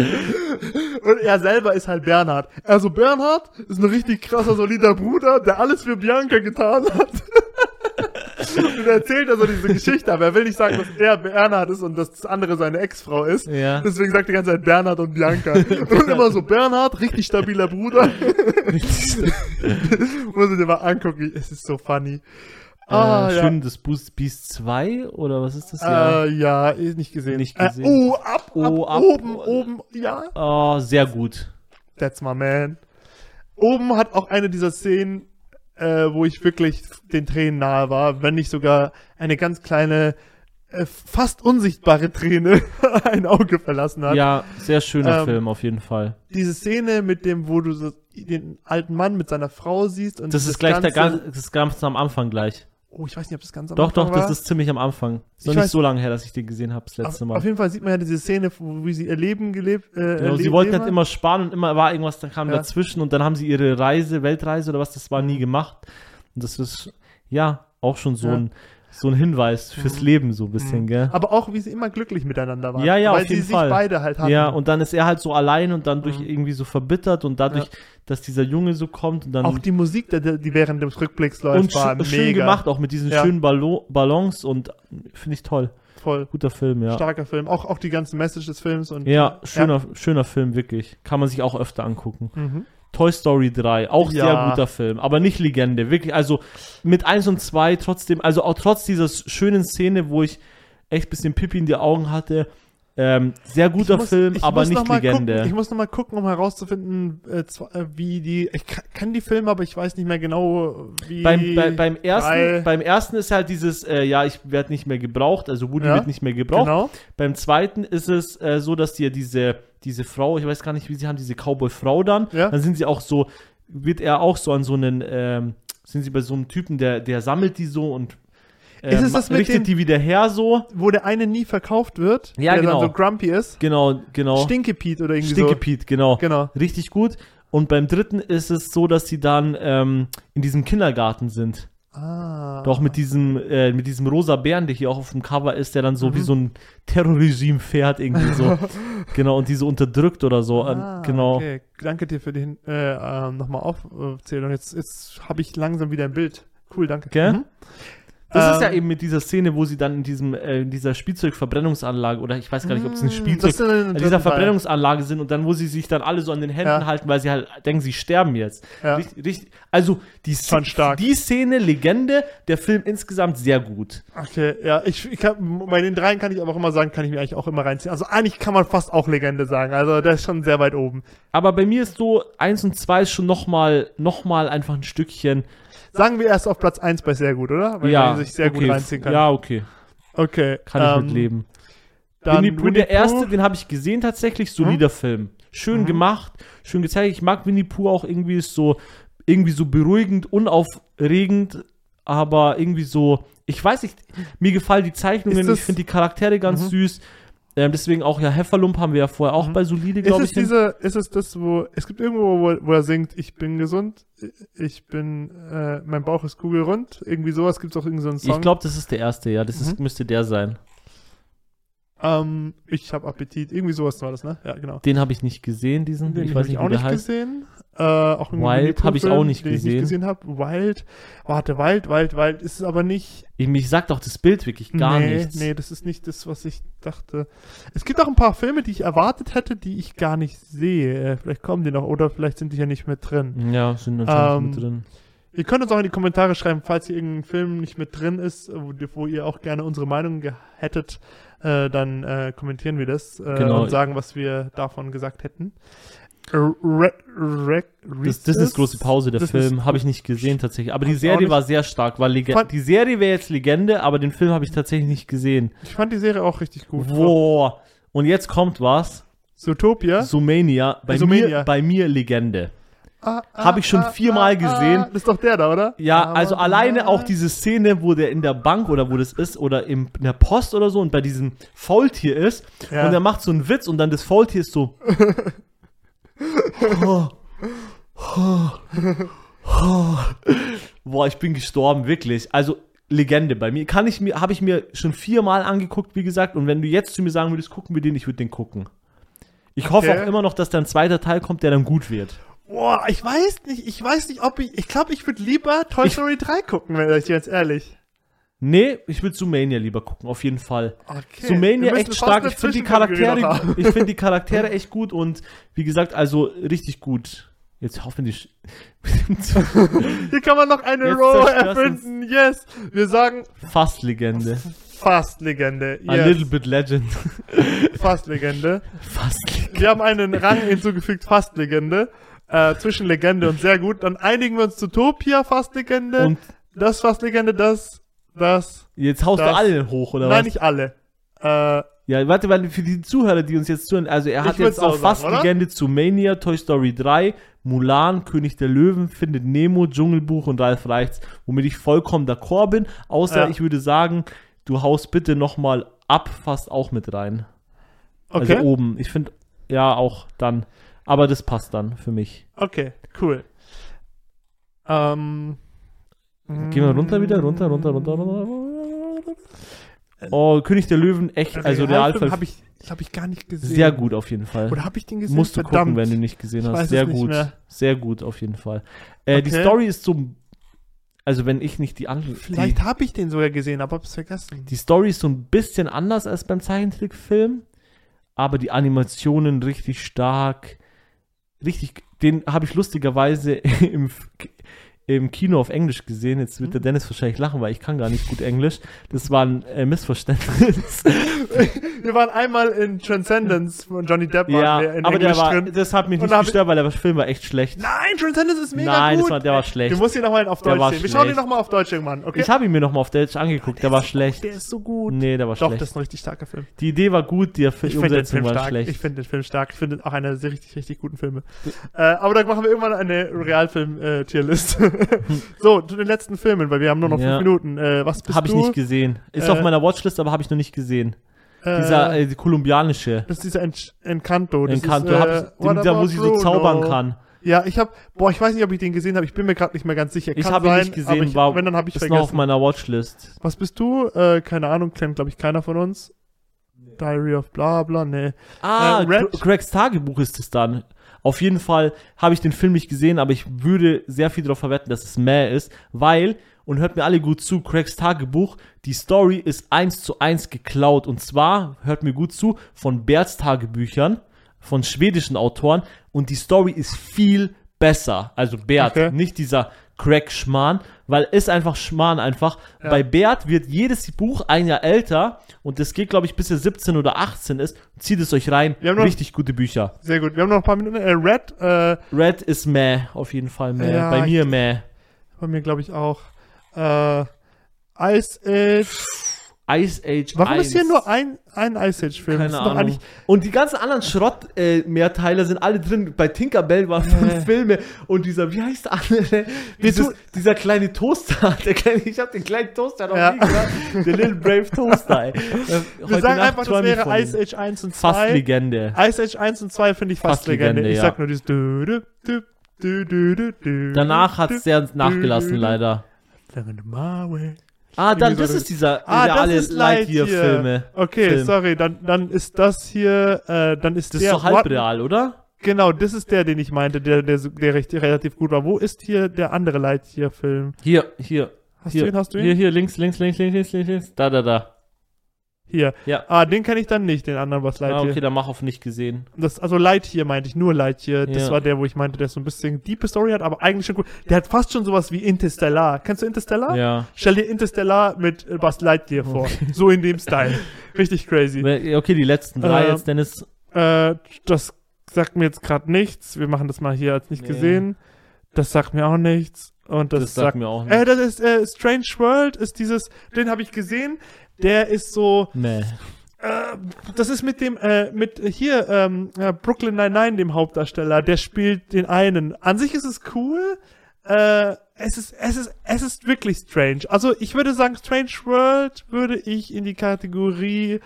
Und er selber ist halt Bernhard. Also Bernhard ist ein richtig krasser, solider Bruder, der alles für Bianca getan hat. [laughs] Und er erzählt also diese Geschichte, aber er will nicht sagen, dass er Bernhard ist und dass das andere seine Ex-Frau ist. Ja. Deswegen sagt die ganze Zeit Bernhard und Bianca. [laughs] Und immer so, Bernhard, richtig stabiler Bruder. [laughs] Muss ich dir mal angucken, es ist so funny. Ah, äh, ja. Schön das Boost Beast 2 oder was ist das? Ja. Äh, ja, nicht gesehen. Nicht Äh, gesehen. oh, ab, Oh, ab, ab. oben, oben, ja. Oh, sehr gut. That's my man. Oben hat auch eine dieser Szenen, äh, wo ich wirklich den Tränen nahe war, wenn nicht sogar eine ganz kleine, äh, fast unsichtbare Träne [laughs] ein Auge verlassen hat. Ja, sehr schöner Ähm, Film auf jeden Fall. Diese Szene mit dem, wo du so den alten Mann mit seiner Frau siehst und Das ist gleich der ganze- ganz, das ist ganz am Anfang gleich. Oh, ich weiß nicht, ob das ganz am Doch, Anfang doch, war. das ist ziemlich am Anfang. Ist noch Ich nicht weiß- so lange her, dass ich den gesehen habe, das letzte auf, Mal. auf jeden Fall sieht man ja diese Szene, wo, wie sie ihr Leben gelebt äh, Genau, sie wollten halt immer sparen und immer war irgendwas, da kam Ja. dazwischen und dann haben sie ihre Reise, Weltreise oder was, das war nie gemacht. Und das ist, ja, auch schon so Ja. ein, so ein Hinweis fürs Leben so ein bisschen, gell? Aber auch, wie sie immer glücklich miteinander waren. Ja, ja, weil auf jeden sie Fall. sich beide halt hatten. Ja, und dann ist er halt so allein und dann durch Mhm. irgendwie so verbittert und dadurch, Ja. dass dieser Junge so kommt und dann auch die Musik, die, während des Rückblicks läuft, und war mega. schön gemacht, auch mit diesen Ja. schönen Ballo Ballons und finde ich toll. Voll. Guter Film, ja. Starker Film. Auch, auch die ganze Message des Films und Ja, schöner, schöner Film, wirklich. Kann man sich auch öfter angucken. Mhm. Toy Story 3, auch Ja. sehr guter Film, aber nicht Legende, wirklich, also mit 1 und 2 trotzdem, also auch trotz dieser schönen Szene, wo ich echt ein bisschen Pipi in die Augen hatte, ähm, sehr guter muss- Film, aber nicht Legende. Gucken, ich muss noch mal gucken, um herauszufinden, äh, äh, wie die. Ich ka- kann die Filme, aber ich weiß nicht mehr genau, wie. beim, bei, beim, ersten, drei- beim ersten ist halt dieses, äh, ja, ich werde nicht mehr gebraucht, also Woody Ja, wird nicht mehr gebraucht. Genau. Beim zweiten ist es äh, so, dass ja diese, diese Frau, ich weiß gar nicht, wie sie haben, diese Cowboy-Frau dann, Ja. dann sind sie auch so, wird er auch so an so einen, ähm, sind sie bei so einem Typen, der, der sammelt die so und äh, Ist es das ma- mit richtet den- die wieder her so. Wo der eine nie verkauft wird, Ja, der genau. dann so grumpy ist. Genau, genau. Stinke Pete oder irgendwie Stinke so. Genau. Genau. Richtig gut. Und beim dritten ist es so, dass sie dann ähm, in diesem Kindergarten sind. Ah. Doch mit diesem, äh, mit diesem rosa Bären, der hier auch auf dem Cover ist, der dann so Mhm. wie so ein Terrorregime fährt, irgendwie so. [laughs] genau, und die so unterdrückt oder so. äh, Ah, genau. Okay, danke dir für die Hin- äh, ähm, nochmal Aufzählung. Jetzt, jetzt habe ich langsam wieder ein Bild. Cool, danke. Gell? Mhm. Das ist ja Ähm, eben mit dieser Szene, wo sie dann in diesem, äh, in dieser Spielzeugverbrennungsanlage, oder ich weiß gar nicht, ob es ein Mm, Spielzeug, in dieser. Verbrennungsanlage sind und dann, wo sie sich dann alle so an den Händen Ja. halten, weil sie halt denken, sie sterben jetzt. Ja. Richtig, richtig, also die, Fand stark. die Szene, Legende, der Film insgesamt sehr gut. Okay, ja, ich, ich kann, bei den dreien kann ich aber auch immer sagen, kann ich mir eigentlich auch immer reinziehen. Also eigentlich kann man fast auch Legende sagen. Also der ist schon sehr weit oben. Aber bei mir ist so, eins und zwei ist schon nochmal, noch mal einfach ein Stückchen. Sagen wir erst auf Platz eins bei sehr gut, oder? Weil ja, man sich sehr okay, gut reinziehen kann. Ja, okay. Okay. Kann ich ähm, mit leben. Dann Winnie Pooh, Winnie der erste, den habe ich gesehen tatsächlich, solider Film. Schön Mhm. gemacht, schön gezeigt. Ich mag Winnie Pooh auch irgendwie ist so, irgendwie so beruhigend, unaufregend, aber irgendwie so, ich weiß nicht, mir gefallen die Zeichnungen, ich finde die Charaktere ganz Mhm. süß. Ähm, deswegen auch ja Hefferlump haben wir ja vorher auch Mhm. bei Solide, Ist glaube es ich. diese, ist es das, wo, es gibt irgendwo, wo, wo er singt, ich bin gesund, ich bin, äh, mein Bauch ist kugelrund, irgendwie sowas, gibt's auch irgendwie so einen Song. Ich glaube, das ist der erste, ja. Das ist, Mhm. müsste der sein. ähm, ich habe Appetit, irgendwie sowas war das, ne? Ja, genau. Den habe ich nicht gesehen, diesen. Den ich weiß ich nicht, auch wie der nicht heißt. gesehen. Äh, auch Wild Winnie Pooh hab ich auch nicht den Ich gesehen. nicht gesehen habe. Wild, warte, Wild, Wild, Wild ist es aber nicht. Ich, mich sagt auch das Bild wirklich gar nee, nichts. nee, das ist nicht das, was ich dachte. Es gibt auch ein paar Filme, die ich erwartet hätte, die ich gar nicht sehe. Äh, Vielleicht kommen die noch oder vielleicht sind die ja nicht mit drin. Ja, sind natürlich Ähm, mit drin. Ihr könnt uns auch in die Kommentare schreiben, falls hier irgendein Film nicht mit drin ist, wo, wo ihr auch gerne unsere Meinung hättet, äh, dann äh, kommentieren wir das äh, Genau. und sagen, was wir davon gesagt hätten. Re Re Das, das ist große Pause, der das Film. Habe ich nicht gesehen tatsächlich. Aber die Serie war sehr stark. War Lege die Serie wäre jetzt Legende, aber den Film habe ich tatsächlich nicht gesehen. Ich fand die Serie auch richtig gut. Boah. Und jetzt kommt was. Zootopia. Zoomania. Bei, Zoomania. Mir, bei mir Legende. Ah, Hab ich schon viermal gesehen. Das ist doch der da, oder? Ja, Aber- also alleine auch diese Szene, wo der in der Bank oder wo das ist oder in der Post oder so und bei diesem Faultier ist Ja. und er macht so einen Witz und dann das Faultier ist so. [laughs] Boah, ich bin gestorben, wirklich. Also Legende bei mir. Kann ich mir, habe ich mir schon viermal angeguckt, wie gesagt. Und wenn du jetzt zu mir sagen würdest, gucken wir den, ich würde den gucken. Ich hoffe Okay. auch immer noch, dass da ein zweiter Teil kommt, der dann gut wird. Boah, ich weiß nicht, ich weiß nicht, ob ich, ich glaube, ich würde lieber Toy Ich- Story 3 gucken, wenn ich jetzt ehrlich. Nee, ich würde Zoomania lieber gucken, auf jeden Fall. Okay. Zoomania echt stark. Ich finde [laughs] die Charaktere, ich finde die Charaktere echt gut und wie gesagt, also richtig gut. Jetzt hoffentlich. [laughs] Hier kann man noch eine Jetzt Row erfinden, yes. Wir sagen Fast Legende. fast Legende, A little yes. bit Legend. [laughs] Fast Legende. Fast Legende. Wir haben einen Rang hinzugefügt, fast Legende. Äh, zwischen Legende und sehr gut. Dann einigen wir uns zu Topia, fast Legende. Und das fast Legende, das, das. jetzt haust Das- du alle hoch, oder Nein, was? nicht alle. Äh, Ja, warte, weil für die Zuhörer, die uns jetzt zuhören, also er hat jetzt auch Fast sagen? Legende zu Mania, Toy Story 3, Mulan, König der Löwen, Findet Nemo, Dschungelbuch und Ralf Reichts, womit ich vollkommen d'accord bin, außer Ja. ich würde sagen, du haust bitte nochmal ab fast auch mit rein. okay. Also oben. Ich finde, ja, auch dann. Aber das passt dann für mich. Okay, cool. Ähm, Gehen wir runter wieder, runter, runter, runter, runter. Oh, König der Löwen, echt, also Realfall. habe ich, hab ich gar nicht gesehen. Sehr gut auf jeden Fall. Oder habe ich den gesehen? Musst du Verdammt. gucken, wenn du nicht gesehen Ich hast. Sehr gut. mehr. Sehr gut auf jeden Fall. Äh, Die Okay. Story ist so. Also, wenn ich nicht die andere. Vielleicht Die, habe ich den sogar gesehen, aber hab's vergessen. die Story ist so ein bisschen anders als beim Zeichentrickfilm. Aber die Animationen richtig stark. Richtig den habe ich lustigerweise [laughs] im, im Kino auf Englisch gesehen. Jetzt Mhm. wird der Dennis wahrscheinlich lachen, weil ich kann gar nicht gut Englisch. Das war ein äh, Missverständnis. [laughs] Wir waren einmal in Transcendence von Johnny Depp ja, aber der Englisch war, drin. das hat mich nicht gestört, weil der Film war echt schlecht. Nein, Transcendence ist mega Nein, gut. war, der war schlecht. Du musst ihn nochmal auf Der Deutsch sehen. Wir schauen ihn schlecht. nochmal auf Deutsch irgendwann, okay? Ich habe ihn mir nochmal auf Deutsch angeguckt, der war schlecht. Der ist so gut. Nee, der war Doch, schlecht. das ist ein richtig starker Film. Die Idee war gut, die, Ich Umsetzung Film war stark. schlecht. Ich finde den Film stark. Ich finde auch einer der richtig, richtig guten Filme. Äh, aber da machen wir irgendwann eine Realfilm-Tierlist. [laughs] so, zu den letzten Filmen, weil wir haben nur noch Ja. fünf Minuten. Äh, was bist Habe ich du? nicht gesehen. Ist Äh, auf meiner Watchlist, aber habe ich noch nicht gesehen. Äh, Dieser äh, kolumbianische das ist dieser En Encanto. Das Encanto, ist, hab äh, ich, den, da wo sie so zaubern kann. Ja, ich habe, boah, ich weiß nicht, ob ich den gesehen habe. Ich bin mir gerade nicht mehr ganz sicher. Ich Kann habe ihn sein, nicht gesehen, aber ich, war, wenn, dann habe ich ist noch auf vergessen. meiner Watchlist. Was bist du? Äh, keine Ahnung, kennt, glaube ich, keiner von uns. Diary of bla bla, nee. Ah, Äh, Red- Craigs Tagebuch ist es dann. Auf jeden Fall habe ich den Film nicht gesehen, aber ich würde sehr viel darauf verwetten, dass es mehr ist, weil, und hört mir alle gut zu, Craigs Tagebuch, die Story ist eins zu eins geklaut. Und zwar, hört mir gut zu, von Berts Tagebüchern, von schwedischen Autoren. Und die Story ist viel besser. Also Bert, Okay. nicht dieser Craig-Schmarrn, weil ist einfach Schmarrn einfach. Ja. Bei Bert wird jedes Buch ein Jahr älter und das geht, glaube ich, bis er 17 oder 18 ist. Zieht es euch rein. Wir haben noch- Richtig gute Bücher. Sehr gut. Wir haben noch ein paar Minuten. Äh, Red, äh, Red ist meh, auf jeden Fall meh. Ja, Bei mir ich- meh. bei mir glaube ich auch. Äh, Ice Age. Ice Age Warum 1. ist hier nur ein, ein Ice Age-Film? Keine Ahnung. eigentlich- Und die ganzen anderen Schrott-Mehrteiler sind alle drin. Bei Tinkerbell waren fünf Äh. Filme. Und dieser, wie heißt der andere? Dieses, dieser kleine Toaster. [laughs] Der kleine, ich habe den kleinen Toaster noch Ja. nie gehört. Der Little Brave Toaster, ey. [laughs] Äh, Wir heute sagen Nacht einfach, das wäre. Ice Age 1 und 2. Fast Legende. Ice Age 1 und 2 finde ich fast, Fast Legende. Legende, Ich ja. sag nur dieses. Danach hat es sehr nachgelassen, leider. Ah, dann, so das ist dieser Ah, das reale ist Lightyear. Lightyear-Filme. Okay, Film. sorry, dann, dann ist das hier, äh, dann ist Das der. ist so halb real, oder? Genau, das ist der, den ich meinte, der, der, der recht, relativ gut war. Wo ist hier der andere Lightyear-Film? Hier, hier. Hast hier, du ihn, hast du ihn? Hier, hier, links, links, links, links, links, links, links. Da, da, da. Hier. Ja. Ah, den kenne ich dann nicht, den anderen, was Ah, Lightyear. okay, dann mach auf nicht gesehen. Das, also Lightyear meinte ich, nur Lightyear. Das Ja. war der, wo ich meinte, der so ein bisschen diepe Story hat, aber eigentlich schon gut. Der hat fast schon sowas wie Interstellar. Kennst du Interstellar? Ja. Stell dir Interstellar mit äh, Buzz Lightyear vor. So in dem Style. [laughs] Richtig crazy. Okay, die letzten drei Äh, jetzt, Dennis. Äh, das sagt mir jetzt gerade nichts. Wir machen das mal hier als nicht Nee. gesehen. Das sagt mir auch nichts. Und das, Das, sagt mir auch nicht. Äh, das ist äh, Strange World, ist dieses, den habe ich gesehen. Der ist so, nee. äh, das ist mit dem, äh, mit hier, ähm, äh, Brooklyn Nine-Nine, dem Hauptdarsteller, der spielt den einen. An sich ist es cool, äh, es ist, es ist, es ist wirklich strange. Also ich würde sagen, Strange World würde ich in die Kategorie,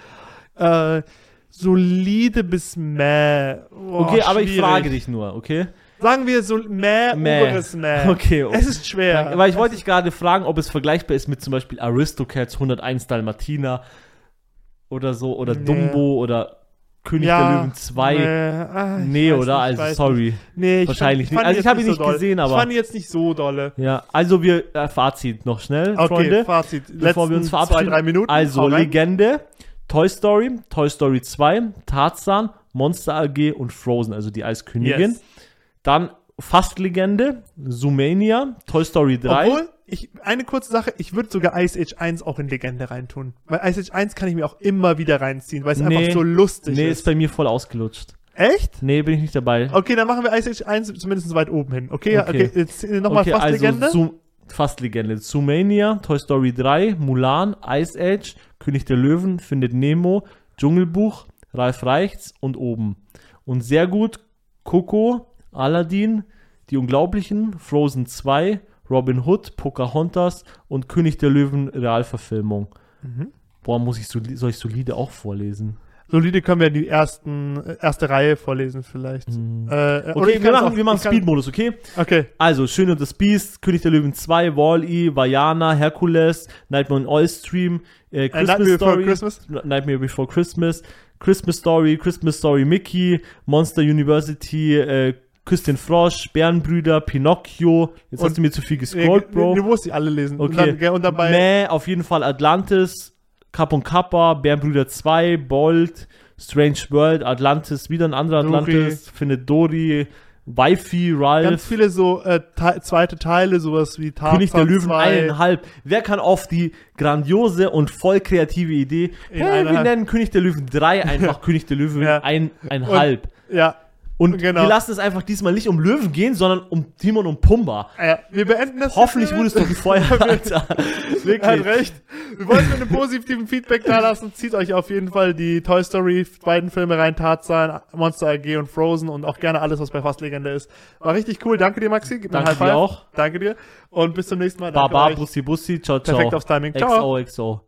äh, solide bis meh. Boah, Okay, aber ich schwierig. frage dich nur, okay? Sagen wir so meh, Meh. oberes meh. Okay, okay. Es ist schwer. Weil ich wollte dich gerade fragen, ob es vergleichbar ist mit zum Beispiel Aristocats 101 Dalmatiner oder so, oder Nee. Dumbo oder König der Löwen 2. Nee, ah, ich Nee, oder? nicht, also, sorry. Nee, ich Wahrscheinlich fand, nicht. Also ich habe ihn so nicht doll. gesehen, aber- Ich fand ihn jetzt nicht so dolle. Ja, also wir, äh, Fazit noch schnell, Okay, Freunde. Fazit. bevor wir uns Letzten verabschieden. Zwei, drei Minuten. Also. Legende, Toy Story, Toy Story 2, Tarzan, Monster AG und Frozen, also die Eiskönigin. Yes. Dann fast Legende, Zoomania, Toy Story 3. Obwohl, ich, eine kurze Sache, ich würde sogar Ice Age 1 auch in Legende reintun. Weil Ice Age 1 kann ich mir auch immer wieder reinziehen, weil es Nee. einfach so lustig nee, ist. ist bei mir voll ausgelutscht. Echt? Nee, bin ich nicht dabei. Okay, dann machen wir Ice Age 1 zumindest weit oben hin. Okay, okay. Okay. jetzt nochmal okay, fast also Legende. Zoom, fast Legende. Zoomania, Toy Story 3, Mulan, Ice Age, König der Löwen, Findet Nemo, Dschungelbuch, Ralf Reichts und oben. Und sehr gut Coco, Aladdin, Die Unglaublichen, Frozen 2, Robin Hood, Pocahontas und König der Löwen Realverfilmung. Mhm. Boah, muss ich soll ich solide auch vorlesen? Solide können wir die ersten, äh, erste Reihe vorlesen vielleicht. Äh, Mhm. Okay, ich wir machen, auch- wir machen Speedmodus, okay? Okay. Also, Schön und das Biest, König der Löwen 2, Wall-E, Vajana, Hercules, Nightmare on Oil Stream, äh, Äh, Christmas Nightmare Before Story, Christmas. Nightmare Before Christmas, Christmas Story, Christmas Story Mickey, Monster University, äh, Küss den Frosch, Bärenbrüder, Pinocchio. Jetzt Und- hast du mir zu viel gescrollt, Nee, Bro. Du musst die alle lesen. Und, Okay. dann, gell, und dabei. Mäh, auf jeden Fall Atlantis, Cap und Kappa, Bärenbrüder 2, Bolt, Strange World, Atlantis, wieder ein anderer. Atlantis, findet Dory, Wifi, Ralph, Ganz viele so äh, te zweite Teile, sowas wie Tarzan König der Löwen 2. eineinhalb. Wer kann auf die grandiose und voll kreative Idee, hey, wir nennen König der Löwen 3 einfach [laughs] König der Löwen Ja. eineinhalb. Ja, Und genau. wir lassen es einfach diesmal nicht um Löwen gehen, sondern um Timon und Pumba. ja, wir beenden das. Hoffentlich jetzt wurde es doch gefeuert, Alter. [laughs] Er hat Wirklich. recht. Wir wollen mit einem positiven Feedback da lassen. Zieht euch auf jeden Fall die Toy Story beiden Filme rein, Tarzan, Monster AG und Frozen und auch gerne alles, was bei Fast Legende ist. War richtig cool. Danke dir, Maxi. Gib Danke dir auch. Danke dir. Und bis zum nächsten Mal. Baba. Bussi, Bussi, ciao, ciao. Perfekt aufs Timing. Ciao. XO, XO.